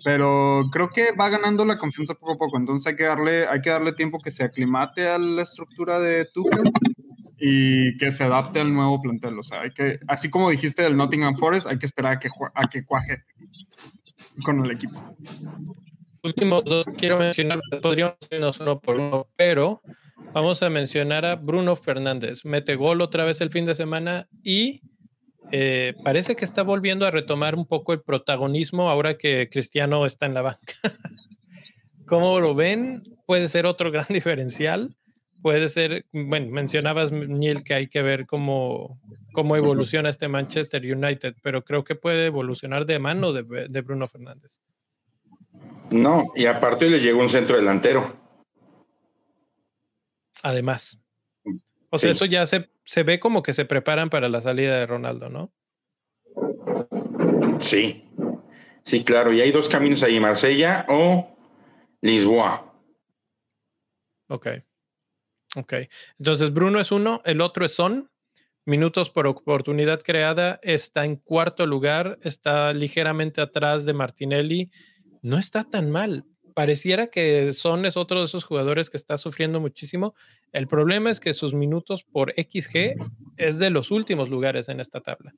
pero creo que va ganando la confianza poco a poco, entonces hay que darle, hay que darle tiempo que se aclimate a la estructura de Tuchel y que se adapte al nuevo plantel, o sea, hay que, así como dijiste del Nottingham Forest, hay que esperar a que, a que cuaje con el equipo. Últimos dos quiero mencionar, podríamos irnos uno por uno, pero vamos a mencionar a Bruno Fernández. Mete gol otra vez el fin de semana y eh, parece que está volviendo a retomar un poco el protagonismo ahora que Cristiano está en la banca. ¿Cómo lo ven? Puede ser otro gran diferencial. Puede ser, bueno, mencionabas, Neil, que hay que ver cómo, cómo evoluciona este Manchester United, pero creo que puede evolucionar de mano de, Bruno Fernández. No, y aparte le llegó un centro delantero. Además. O sea, eso ya se, se ve como que se preparan para la salida de Ronaldo, ¿no? Sí, sí, claro. Y hay dos caminos ahí, Marsella o Lisboa. Ok. Ok. Entonces, Bruno es uno, el otro es Son. Minutos por oportunidad creada, está en cuarto lugar, está ligeramente atrás de Martinelli. No está tan mal pareciera que Son es otro de esos jugadores que está sufriendo muchísimo. El problema es que sus minutos por XG es de los últimos lugares en esta tabla.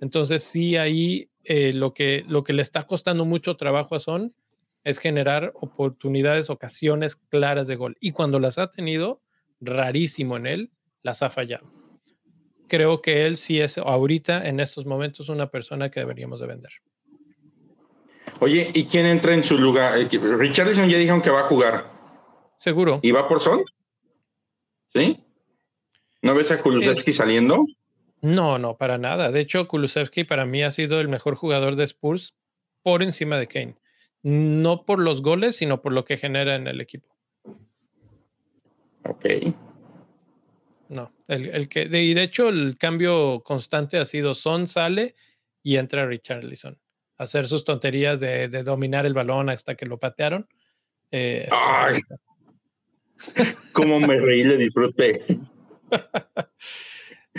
Entonces, sí, ahí eh, lo, que, lo que le está costando mucho trabajo a Son es generar oportunidades, ocasiones claras de gol. Y cuando las ha tenido, rarísimo en él, las ha fallado. Creo que él sí es ahorita, en estos momentos, una persona que deberíamos de vender. Oye, ¿y quién entra en su lugar? Eh, Richardson ya dijeron que va a jugar. Seguro. ¿Y va por Son? ¿Sí? ¿No ves a Kulusevski saliendo? No, no, para nada. De hecho, Kulusevski para mí ha sido el mejor jugador de Spurs por encima de Kane. No por los goles, sino por lo que genera en el equipo. Ok. no. El, que, y de hecho, el cambio constante ha sido Son sale y entra Richarlison. Hacer sus tonterías de, dominar el balón hasta que lo patearon. Eh, Ay, cómo me reí, le disfruté.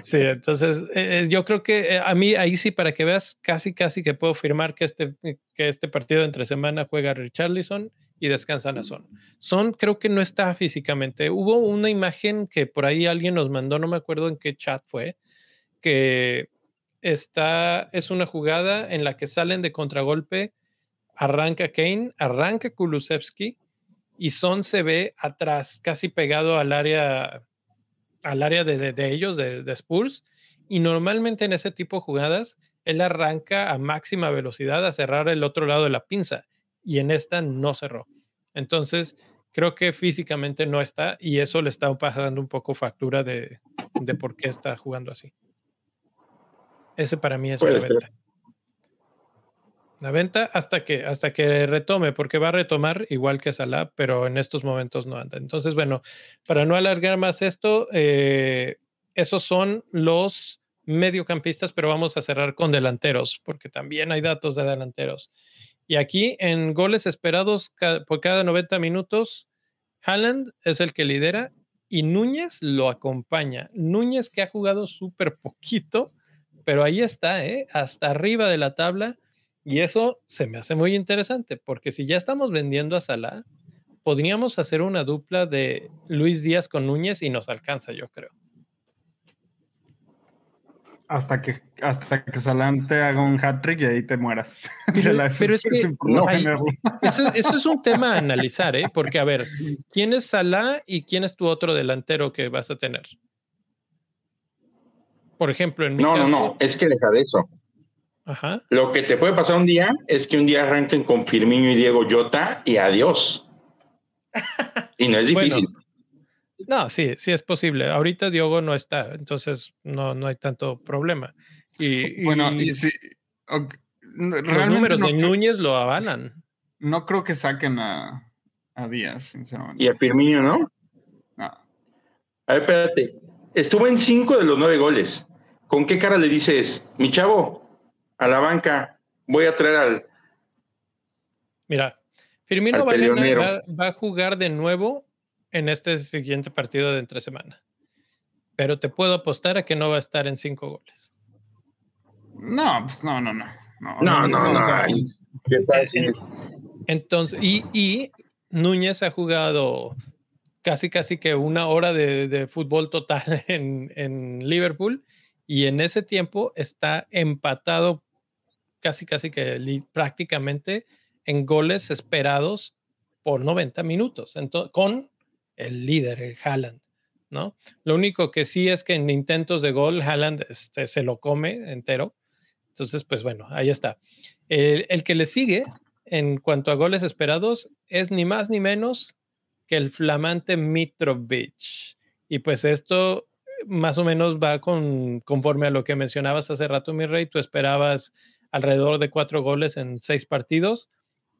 Sí, entonces eh, yo creo que eh, a mí ahí sí, para que veas, casi, casi que puedo afirmar que este, que este partido entre semana juega Richarlison y descansan a Son. Son creo que no está físicamente. Hubo una imagen que por ahí alguien nos mandó, no me acuerdo en qué chat fue, que está, es una jugada en la que salen de contragolpe, arranca Kane, arranca Kulusevski y Son se ve atrás, casi pegado al área al área de, ellos, de, Spurs, y normalmente en ese tipo de jugadas, él arranca a máxima velocidad a cerrar el otro lado de la pinza, y en esta no cerró. Entonces, creo que físicamente no está, y eso le está pasando un poco factura de, por qué está jugando así. Ese para mí es una venta. La venta hasta que, hasta que retome, porque va a retomar igual que Salah, pero en estos momentos no anda. Entonces, bueno, para no alargar más esto, eh, esos son los mediocampistas, pero vamos a cerrar con delanteros, porque también hay datos de delanteros. Y aquí en goles esperados por cada 90 minutos, Haaland es el que lidera y Núñez lo acompaña. Núñez que ha jugado súper poquito, pero ahí está, ¿eh? hasta arriba de la tabla y eso se me hace muy interesante, porque si ya estamos vendiendo a Salah, podríamos hacer una dupla de Luis Díaz con Núñez y nos alcanza, yo creo. Hasta que, hasta que te haga un hat-trick y ahí te mueras. Pero, es que eso, eso, es un tema a analizar, ¿eh? Porque, a ver, ¿quién es Salah y quién es tu otro delantero que vas a tener? Por ejemplo, en mi No, caso, no, no, es que deja de eso. Lo que te puede pasar un día es que un día arranquen con Firmino y Diego Jota y adiós. y no es difícil. no, sí, sí es posible. Ahorita Diego no está, entonces no, no hay tanto problema. Y, bueno, y, los números de Núñez lo avalan. No creo que saquen a, a Díaz, sinceramente. Y a Firmino, ¿no? No. A ver, espérate. Estuvo en cinco de los nueve goles. ¿Con qué cara le dices, mi chavo, a la banca, voy a traer al. Mira, Firmino va, a jugar de nuevo en este siguiente partido de entre semana. Pero te puedo apostar a que no va a estar en cinco goles. No, pues no, no, no. No, no, no. Entonces, y, y Núñez ha jugado casi, casi que una hora de, fútbol total en, en, Liverpool y en ese tiempo está empatado casi, casi que prácticamente en goles esperados por 90 minutos, entonces, con el líder, el Haaland, ¿no? Lo único que sí es que en intentos de gol, Haaland este, se lo come entero. Entonces, pues bueno, ahí está. El, que le sigue en cuanto a goles esperados es ni más ni menos que el flamante Mitrovic. Y pues esto más o menos va con, conforme a lo que mencionabas hace rato, mi rey. Tú esperabas alrededor de cuatro goles en seis partidos.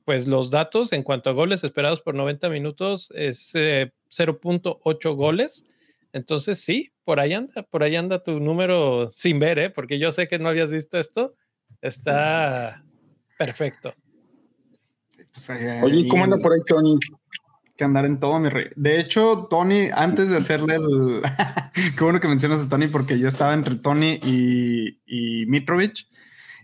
Pues los datos en cuanto a goles esperados por 90 minutos es 0.8 eh, goles. Entonces sí, por ahí anda, por ahí anda tu número sin ver, ¿eh? porque yo sé que no habías visto esto. Está perfecto. Pues Oye, ¿cómo anda por ahí, Tony? Que andar en todo, mi rey. De hecho, Tony, antes de hacerle el. Qué bueno que mencionas a Tony, porque yo estaba entre Tony y, y Mitrovic.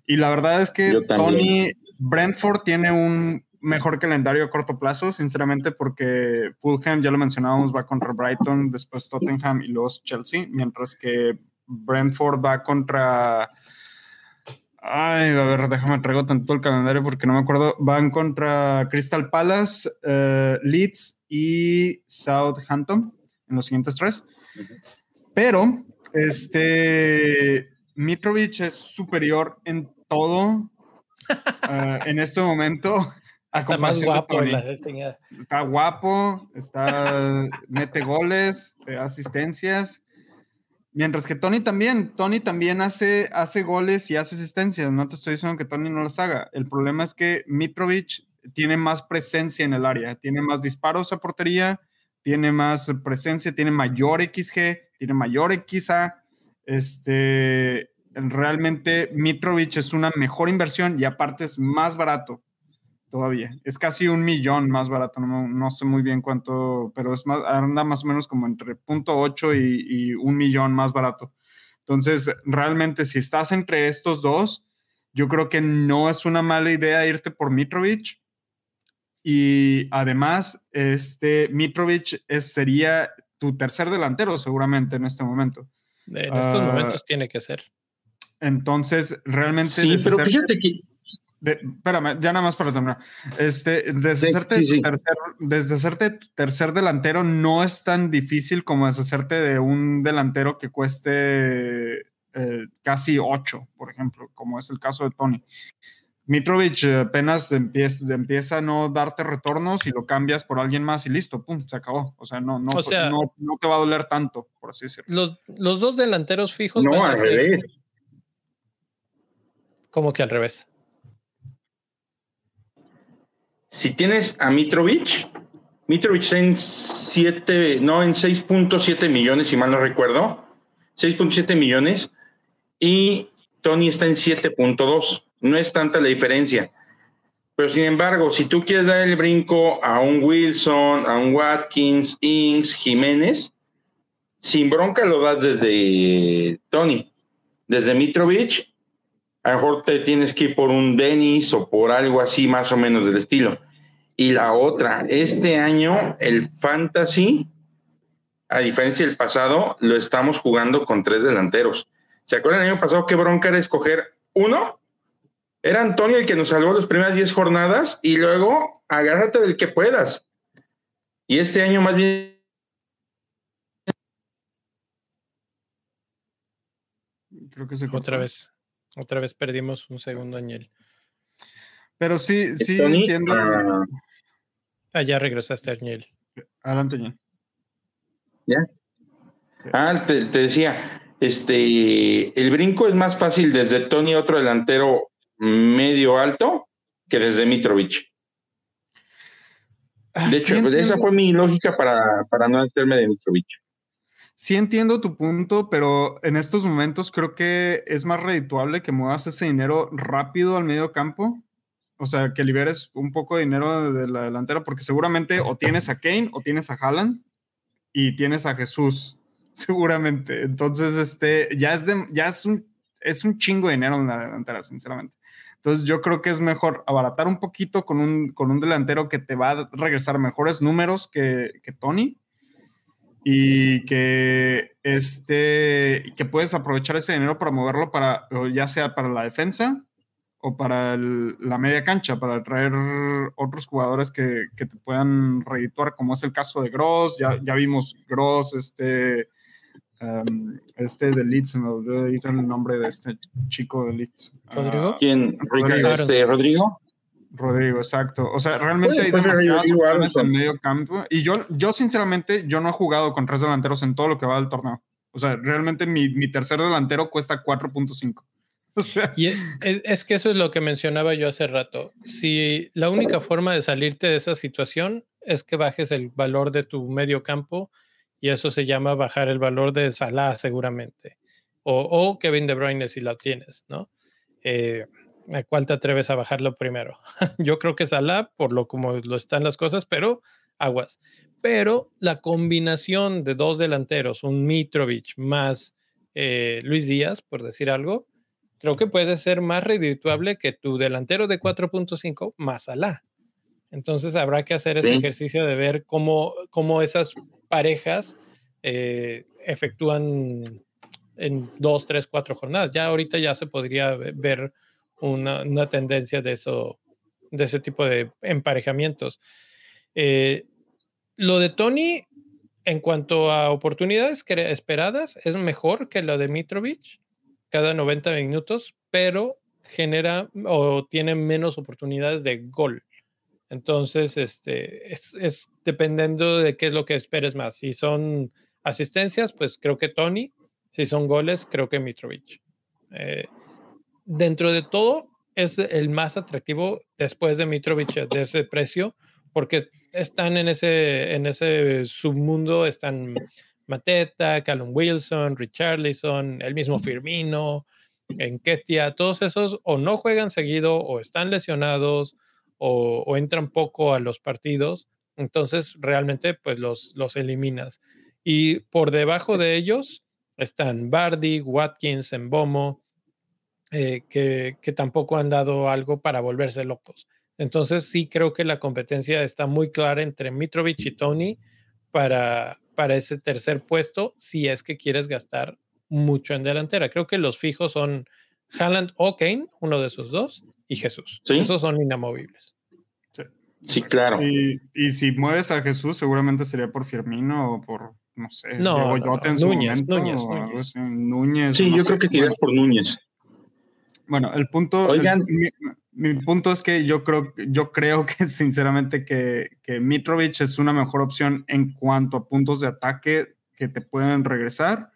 Y la verdad es que Tony Brentford tiene un mejor calendario a corto plazo, sinceramente, porque Fulham, ya lo mencionábamos, va contra Brighton, después Tottenham y luego Chelsea, mientras que Brentford va contra... Ay, a ver, déjame traigo tanto el calendario porque no me acuerdo. Van contra Crystal Palace, eh, Leeds y Southampton en los siguientes tres. Pero, este, Mitrovic es superior en todo uh, en este momento. Está más guapo. está guapo, está, mete goles, asistencias. Mientras que Tony también, Tony también hace, hace goles y hace asistencias. No te estoy diciendo que Tony no las haga. El problema es que Mitrovic tiene más presencia en el área, tiene más disparos a portería, tiene más presencia, tiene mayor XG tiene mayor XA. Este, realmente Mitrovic es una mejor inversión y aparte es más barato todavía. Es casi un millón más barato, no, sé muy bien cuánto, pero es más, anda más o menos como entre .8 y, y un millón más barato. Entonces, realmente si estás entre estos dos, yo creo que no es una mala idea irte por Mitrovic. Y además, este Mitrovic es, sería tu tercer delantero seguramente en este momento. En estos ah, momentos tiene que ser. Entonces, realmente... Sí, pero fíjate que espérame, ya nada más para terminar. Este, deshacerte, Tercer, tu tercer delantero no es tan difícil como deshacerte de un delantero que cueste eh, casi 8, por ejemplo, como es el caso de Tony. Mitrovic apenas empieza, empieza a no darte retornos y lo cambias por alguien más y listo, pum, se acabó. O sea, no, no, no, te va a doler tanto, por así decirlo. Los, dos delanteros fijos. No, al revés. Como que al revés si tienes a Mitrovic, Mitrovic está en 7, no, en 6.7 millones, si mal no recuerdo, 6.7 millones, y Tony está en 7.2. No es tanta la diferencia. Pero sin embargo, si tú quieres dar el brinco a un Wilson, a un Watkins, Ings, Jiménez, sin bronca lo das desde Tony. Desde Mitrovic, a lo mejor te tienes que ir por un Dennis o por algo así más o menos del estilo. Y la otra, este año el fantasy, a diferencia del pasado, lo estamos jugando con tres delanteros. ¿Se acuerdan el año pasado qué bronca era escoger uno? Era Antonio el que nos salvó las primeras 10 jornadas y luego agárrate del que puedas. Y este año más bien... Creo que se otra vez. Otra vez perdimos un segundo, Daniel. Pero sí, sí entiendo. Ah, ya regresaste, Arniel. Adelante, ya. ¿Ya? Ah, te, decía, este, el brinco es más fácil desde Tony, otro delantero medio alto, que desde Mitrovic. Ah, de hecho, esa fue mi lógica para, para no hacerme de Mitrovic. Sí entiendo tu punto, pero en estos momentos creo que es más redituable que muevas ese dinero rápido al medio campo o sea, que liberes un poco de dinero de la delantera, porque seguramente o tienes a Kane o tienes a Haaland y tienes a Jesús, seguramente. Entonces, este, ya es, ya es, un, es un chingo de dinero en la delantera, sinceramente. Entonces, yo creo que es mejor abaratar un poquito con un, con un delantero que te va a regresar mejores números que, que Tony y que, este, que puedes aprovechar ese dinero para moverlo para, ya sea para la defensa o para la media cancha, para traer otros jugadores que, que, te puedan redituar, como es el caso de Gross, ya, ya vimos Gross, este, um, este de Leeds, me olvidó ir el nombre de este chico de Leeds. ¿Rodrigo? Uh, ¿Quién? ¿Rodrigo? Este, ¿Rodrigo? Rodrigo, exacto. O sea, realmente hay demasiadas opciones en medio campo. Y yo, yo, sinceramente, yo no he jugado con tres delanteros en todo lo que va del torneo. O sea, realmente mi, mi tercer delantero cuesta 4.5. Y es, que eso es lo que mencionaba yo hace rato. Si la única forma de salirte de esa situación es que bajes el valor de tu medio campo y eso se llama bajar el valor de Salah seguramente. O, o Kevin De Bruyne si lo tienes, ¿no? Eh, ¿A cuál te atreves a bajarlo primero? yo creo que Salah, por lo como lo están las cosas, pero aguas. Pero la combinación de dos delanteros, un Mitrovic más eh, Luis Díaz, por decir algo, creo que puede ser más redituable que tu delantero de 4.5 más Alá. Entonces habrá que hacer ese ejercicio de ver cómo, cómo esas parejas eh, efectúan en dos, tres, cuatro jornadas. Ya ahorita ya se podría ver una, una tendencia de eso, de ese tipo de emparejamientos. Eh, lo de Tony, en cuanto a oportunidades esperadas, es mejor que lo de Mitrovic cada 90 minutos, pero genera o tiene menos oportunidades de gol. Entonces, este, es, dependiendo de qué es lo que esperes más. Si son asistencias, pues creo que Tony. Si son goles, creo que Mitrovic. Eh, dentro de todo, es el más atractivo después de Mitrovic de ese precio, porque están en ese, en ese submundo, están Mateta, Callum Wilson, Richarlison, el mismo Firmino, Enketia, todos esos o no juegan seguido o están lesionados o, entran poco a los partidos, entonces realmente pues los, los eliminas. Y por debajo de ellos están Bardi, Watkins, Embomo, eh, que, que tampoco han dado algo para volverse locos. Entonces sí creo que la competencia está muy clara entre Mitrovic y Tony para, para ese tercer puesto si es que quieres gastar mucho en delantera. Creo que los fijos son Haaland o Kane, uno de esos dos, y Jesús. Esos son inamovibles. Sí, claro. Y, si mueves a Jesús, seguramente sería por Firmino o por, no sé, no, Núñez, Núñez, Núñez. Sí, yo creo que tiras por Núñez. Bueno, el punto, Oigan. mi, punto es que yo creo, yo creo que sinceramente que, que Mitrovic es una mejor opción en cuanto a puntos de ataque que te pueden regresar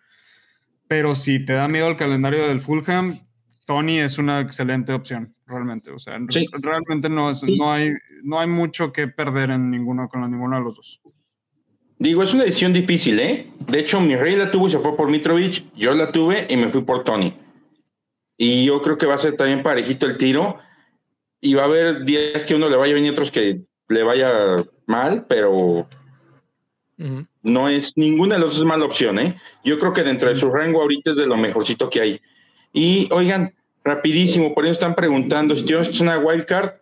pero si te da miedo el calendario del Fulham, Tony es una excelente opción, realmente. O sea, realmente no, es, no, hay, no hay mucho que perder en ninguno, con ninguno de los dos. Digo, es una decisión difícil, ¿eh? De hecho, mi rey la tuvo y se fue por Mitrovic, yo la tuve y me fui por Tony. Y yo creo que va a ser también parejito el tiro. Y va a haber días que uno le vaya bien y otros que le vaya mal, pero no es ninguna de las dos es mala opción, ¿eh? Yo creo que dentro de su rango ahorita es de lo mejorcito que hay. Y oigan, rapidísimo, por eso están preguntando, si es una wild card,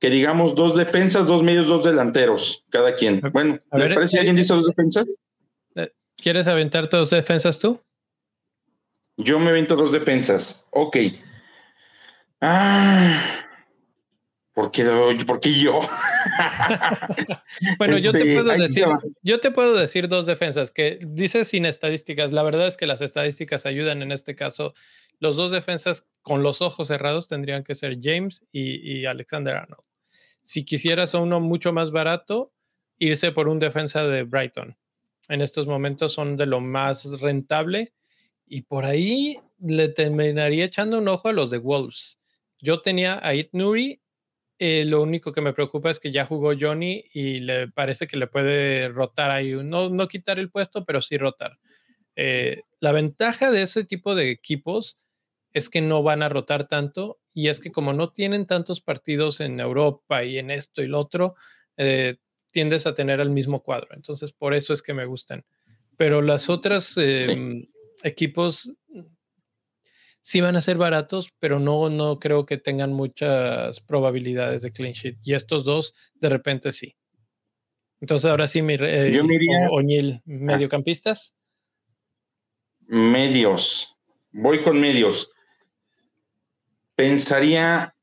que digamos dos defensas, dos medios, dos delanteros, cada quien. Bueno, ¿les parece que alguien dice dos defensas? Eh, ¿Quieres aventarte dos defensas tú? Yo me avento dos defensas. Ok. Ah, ¿Por qué, yo? bueno, yo te este, puedo decir, yo te puedo decir dos defensas que dices sin estadísticas. La verdad es que las estadísticas ayudan en este caso. Los dos defensas con los ojos cerrados tendrían que ser James y, Alexander Arnold. Si quisieras uno mucho más barato, irse por un defensa de Brighton. En estos momentos son de lo más rentable y por ahí le terminaría echando un ojo a los de Wolves. Yo tenía a It Nuri eh, lo único que me preocupa es que ya jugó Johnny y le parece que le puede rotar ahí, no, no quitar el puesto, pero sí rotar. Eh, la ventaja de ese tipo de equipos es que no van a rotar tanto y es que como no tienen tantos partidos en Europa y en esto y lo otro, eh, tiendes a tener el mismo cuadro. Entonces, por eso es que me gustan. Pero las otras em, equipos sí van a ser baratos, pero no, no creo que tengan muchas probabilidades de clean sheet. Y estos dos, de repente sí. Entonces, ahora sí, mi, eh, Yo Oñil, mediocampistas. Medios. Voy con medios. Pensaría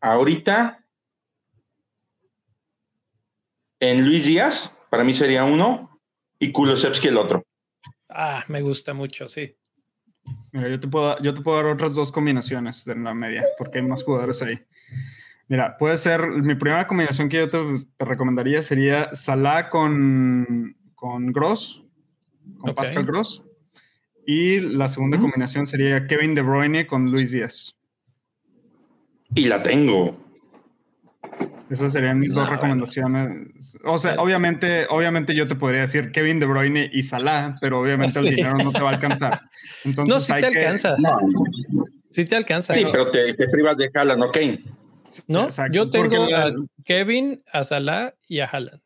ahorita en Luis Díaz, para mí sería uno, y Kulosevsky el otro. Ah, me gusta mucho, sí. Mira, yo te, puedo, yo te puedo dar otras dos combinaciones de la media, porque hay más jugadores ahí. Mira, puede ser, mi primera combinación que yo te, recomendaría sería Salah con, con Gross, con Pascal Gross. Y la segunda combinación sería Kevin De Bruyne con Luis Díaz. Y la tengo. Esas serían mis dos recomendaciones. O sea, obviamente, obviamente yo te podría decir Kevin De Bruyne y Salah, pero obviamente el dinero no te va a alcanzar. Entonces, no, sí te alcanza. Sí te alcanza. Sí, pero te, privas de Haaland o Kane. No, yo tengo a Kevin, a Salah y a Haaland.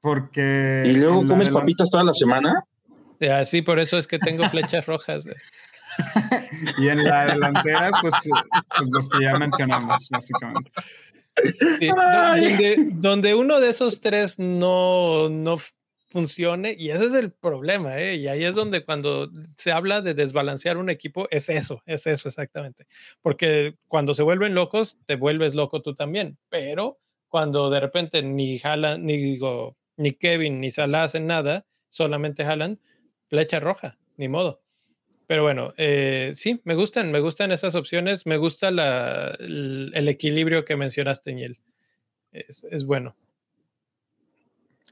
Porque... ¿Y luego comes papitas toda la semana? Sí, por eso es que tengo flechas rojas. y en la delantera, pues, pues los que ya mencionamos, básicamente donde, uno de esos tres no, no funcione, y ese es el problema, ¿eh? y ahí es donde cuando se habla de desbalancear un equipo, es eso, es eso exactamente. Porque cuando se vuelven locos, te vuelves loco tú también, pero cuando de repente ni Haaland, ni, digo, ni Kevin, ni Salah hacen nada, solamente Haaland, flecha roja, ni modo. Pero bueno, eh, sí, me gustan, me gustan esas opciones, me gusta el, equilibrio que mencionaste, Niel. Es, es bueno.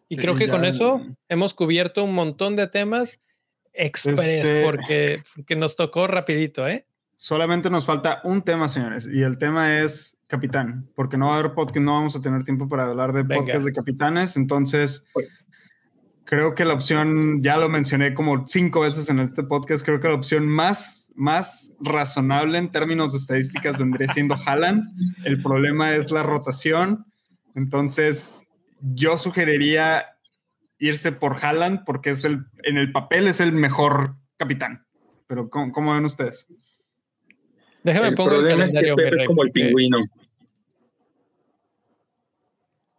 Y creo que con eso hemos cubierto un montón de temas express este porque, nos tocó rapidito, ¿eh? Solamente nos falta un tema, señores, y el tema es capitán, porque no va a haber podcast, no vamos a tener tiempo para hablar de podcast de capitanes, entonces Creo que la opción, ya lo mencioné como cinco veces en este podcast, creo que la opción más, más razonable en términos de estadísticas vendría siendo Haaland. El problema es la rotación. Entonces, yo sugeriría irse por Haaland porque es el, en el papel es el mejor capitán. Pero ¿cómo, ven ustedes? Déjame el pongo el problema es que calendario. Pepe rey, como el porque, pingüino.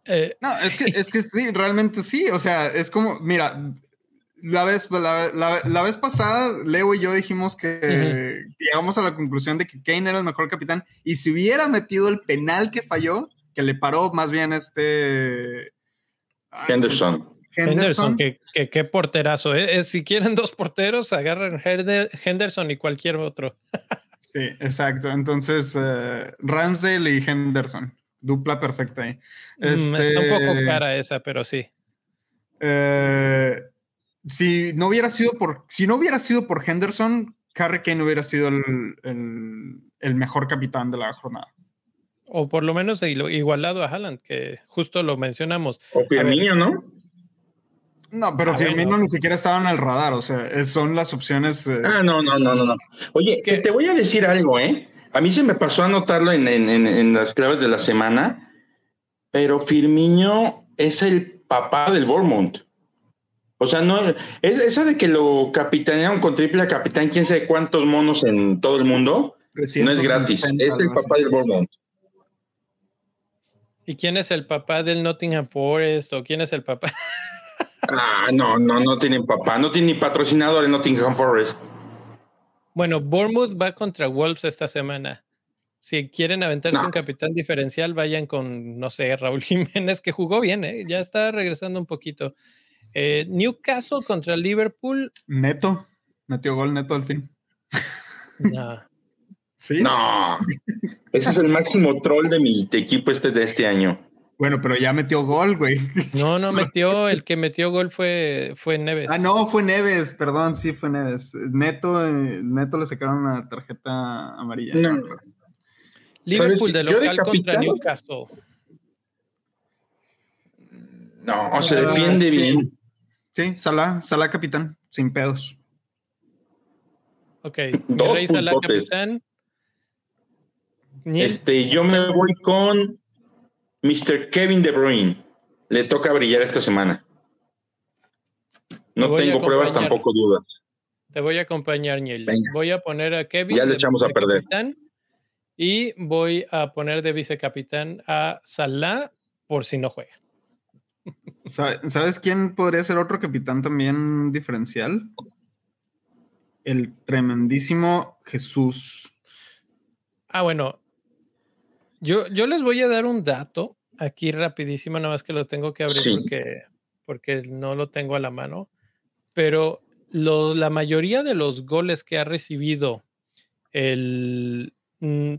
Eh, No, es que, es que sí, realmente sí. O sea, es como, mira, la vez, la, la- la vez pasada, Leo y yo dijimos que llegamos a la conclusión de que Kane era el mejor capitán y si hubiera metido el penal que falló, que le paró más bien este Henderson. Henderson, que, que- qué porterazo. ¿eh? Eh, si quieren dos porteros, agarran Hender- Henderson y cualquier otro. Sí, exacto. Entonces, Ramsdale y Henderson, dupla perfecta ahí. Mm, Está un poco Este, cara esa, pero sí. Eh, si no hubiera sido por, si no hubiera sido por Henderson, Harry Kane hubiera sido el, el- el mejor capitán de la jornada. O por lo menos igualado a Haaland, que justo lo mencionamos. O Firmino, ¿no? No, pero Ah, Firmino ni siquiera estaba en el radar, o sea, son las opciones. eh, Ah, no, no, no, no, no. Oye, ¿Qué? que te voy a decir algo, ¿eh? A mí se me pasó a anotarlo en, en- en- en las claves de la semana, pero Firmino es el papá del Bournemouth. O sea, no, es esa de que lo capitanearon con triple capitán, quién sabe cuántos monos en todo el mundo, no es 360, gratis. Es el papá del Bournemouth. ¿Y quién es el papá del Nottingham Forest? ¿O quién es el papá? Ah, no, no, no tienen papá, no tienen ni patrocinador en Nottingham Forest. Bueno, Bournemouth va contra Wolves esta semana. Si quieren aventarse No. un capitán diferencial, vayan con, no sé, Raúl Jiménez, que jugó bien, ¿eh? ya está regresando un poquito. Eh, Newcastle contra Liverpool. Neto, metió gol neto al fin. No. Sí. No, ese es el máximo troll de mi equipo este de este año. Bueno, pero ya metió gol, güey. No, no metió, el que metió gol fue, fue Neves. Ah, no, fue Neves, perdón, sí fue Neves. Neto, eh, Neto le sacaron una tarjeta amarilla. No. Liverpool de local contra Newcastle. No, se Ah, defiende sí. bien. Sí, Salah, Salah capitán, sin pedos. Ok, Dos Salah, capitán. Este, yo me voy con Mr. Kevin De Bruyne. Le toca brillar esta semana. No tengo pruebas, tampoco dudas. Te voy a acompañar, Niel. Venga. Voy a poner a Kevin. Ya le de echamos a perder. vicecapitán Y voy a poner de vicecapitán a Salah por si no juega. ¿Sabe- ¿Sabes quién podría ser otro capitán también diferencial? El tremendísimo Jesús. Ah, bueno. Yo, yo les voy a dar un dato aquí rapidísimo, nada más que lo tengo que abrir Sí. porque, porque no lo tengo a la mano. Pero lo- la mayoría de los goles que ha recibido el, mm,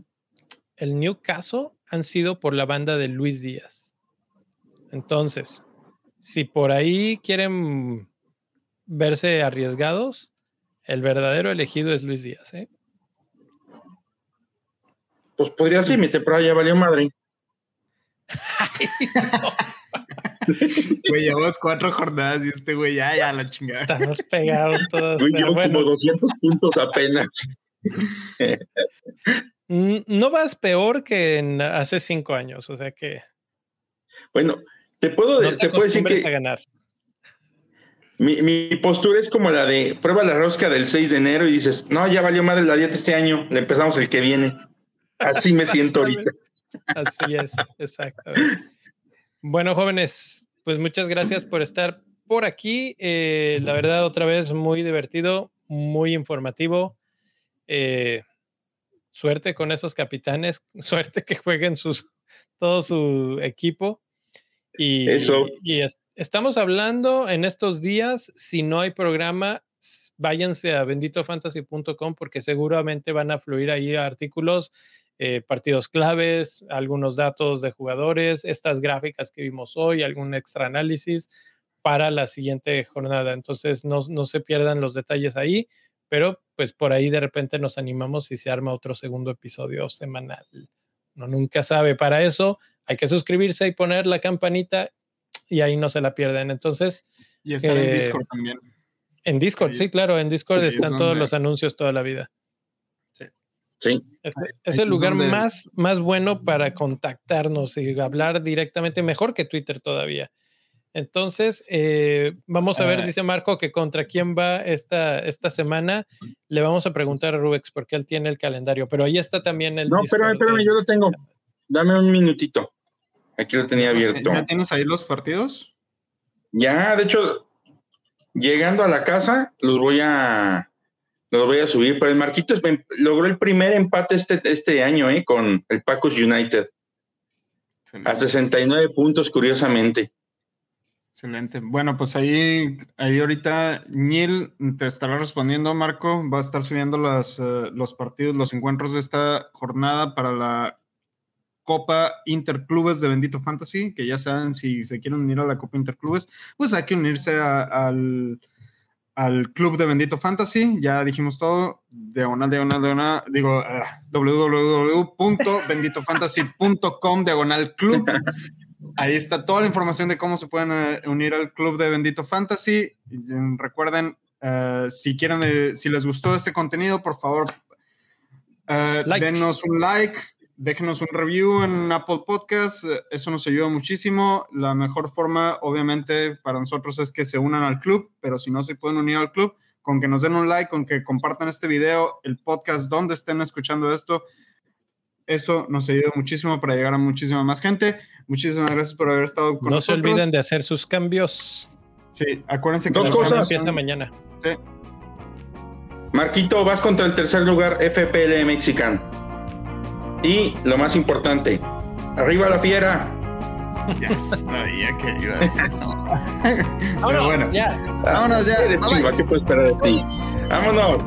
el Newcastle han sido por la banda de Luis Díaz. Entonces, si por ahí quieren verse arriesgados, el verdadero elegido es Luis Díaz. ¿eh? Pues podría ser, mi temporada ya valió madre. Güey, llevamos cuatro jornadas y este güey ya, ya la chingada. Estamos pegados todos. Güey, pero llevo bueno, como 200 puntos apenas. mm, no vas peor que en hace cinco años, o sea que Bueno, te puedo, no te te puedo decir a ganar. mi, mi postura es como la de prueba la rosca del 6 de enero y dices, no, ya valió madre la dieta este año, le empezamos el que viene. Así me siento ahorita. Así es, exactamente. Bueno, jóvenes, pues muchas gracias por estar por aquí. Eh, la verdad, otra vez muy divertido, muy informativo. Eh, suerte con esos capitanes, suerte que jueguen sus, todo su equipo. Y, Eso. y es- estamos hablando en estos días, si no hay programa, váyanse a benditofantasy.com porque seguramente van a fluir ahí artículos eh, partidos claves, algunos datos de jugadores, estas gráficas que vimos hoy, algún extra análisis para la siguiente jornada. Entonces, no, no se pierdan los detalles ahí, pero pues por ahí de repente nos animamos y se arma otro segundo episodio semanal. No nunca sabe. Para eso hay que suscribirse y poner la campanita y ahí no se la pierden. Entonces, Y está en eh, Discord también. En Discord, sí, claro, en Discord están todos los anuncios toda la vida. Sí. Es, el lugar más, más bueno para contactarnos y hablar directamente, mejor que Twitter todavía. Entonces, eh, vamos a ver, ah. dice Marco, que contra quién va esta, esta semana. Le vamos a preguntar a Rubex porque él tiene el calendario, pero ahí está también el. No, espérame, espérame, yo lo tengo. Dame un minutito. Aquí lo tenía abierto. ¿Ya tienes ahí los partidos? Ya, de hecho, llegando a la casa, los voy a los voy a subir, pero el Marquitos logró el primer empate este, este año ¿eh? con el Pacos United. A 69 puntos, curiosamente. Excelente. Bueno, pues ahí, ahí ahorita Neil te estará respondiendo, Marco. Va a estar subiendo las, eh, los partidos, los encuentros de esta jornada para la Copa Interclubes de Bendito Fantasy, que ya saben si se quieren unir a la Copa Interclubes, pues hay que unirse al al club de Bendito Fantasy. Ya dijimos todo. De una, de una, de una. Digo, uh, www.benditofantasy.com diagonal club. Ahí está toda la información de cómo se pueden uh, unir al club de Bendito Fantasy. Recuerden, uh, si quieren, si les gustó este contenido, por favor, denos un like déjenos un review en Apple Podcast, eso nos ayuda muchísimo. La mejor forma, obviamente, para nosotros es que se unan al club, pero si no se pueden unir al club, con que nos den un like, con que compartan este video, el podcast, donde estén escuchando esto, eso nos ayuda muchísimo para llegar a muchísima más gente. Muchísimas gracias por haber estado con nosotros. No se olviden de hacer sus cambios. Sí, acuérdense que la cosas empieza mañana. Sí. Marquito, vas contra el tercer lugar FPL Mexican. Y lo más importante, arriba la fiera. Ya sabía que ibas a eso. Pero bueno, ya. Vámonos ya. ¿Qué puedo esperar de ti? Vámonos.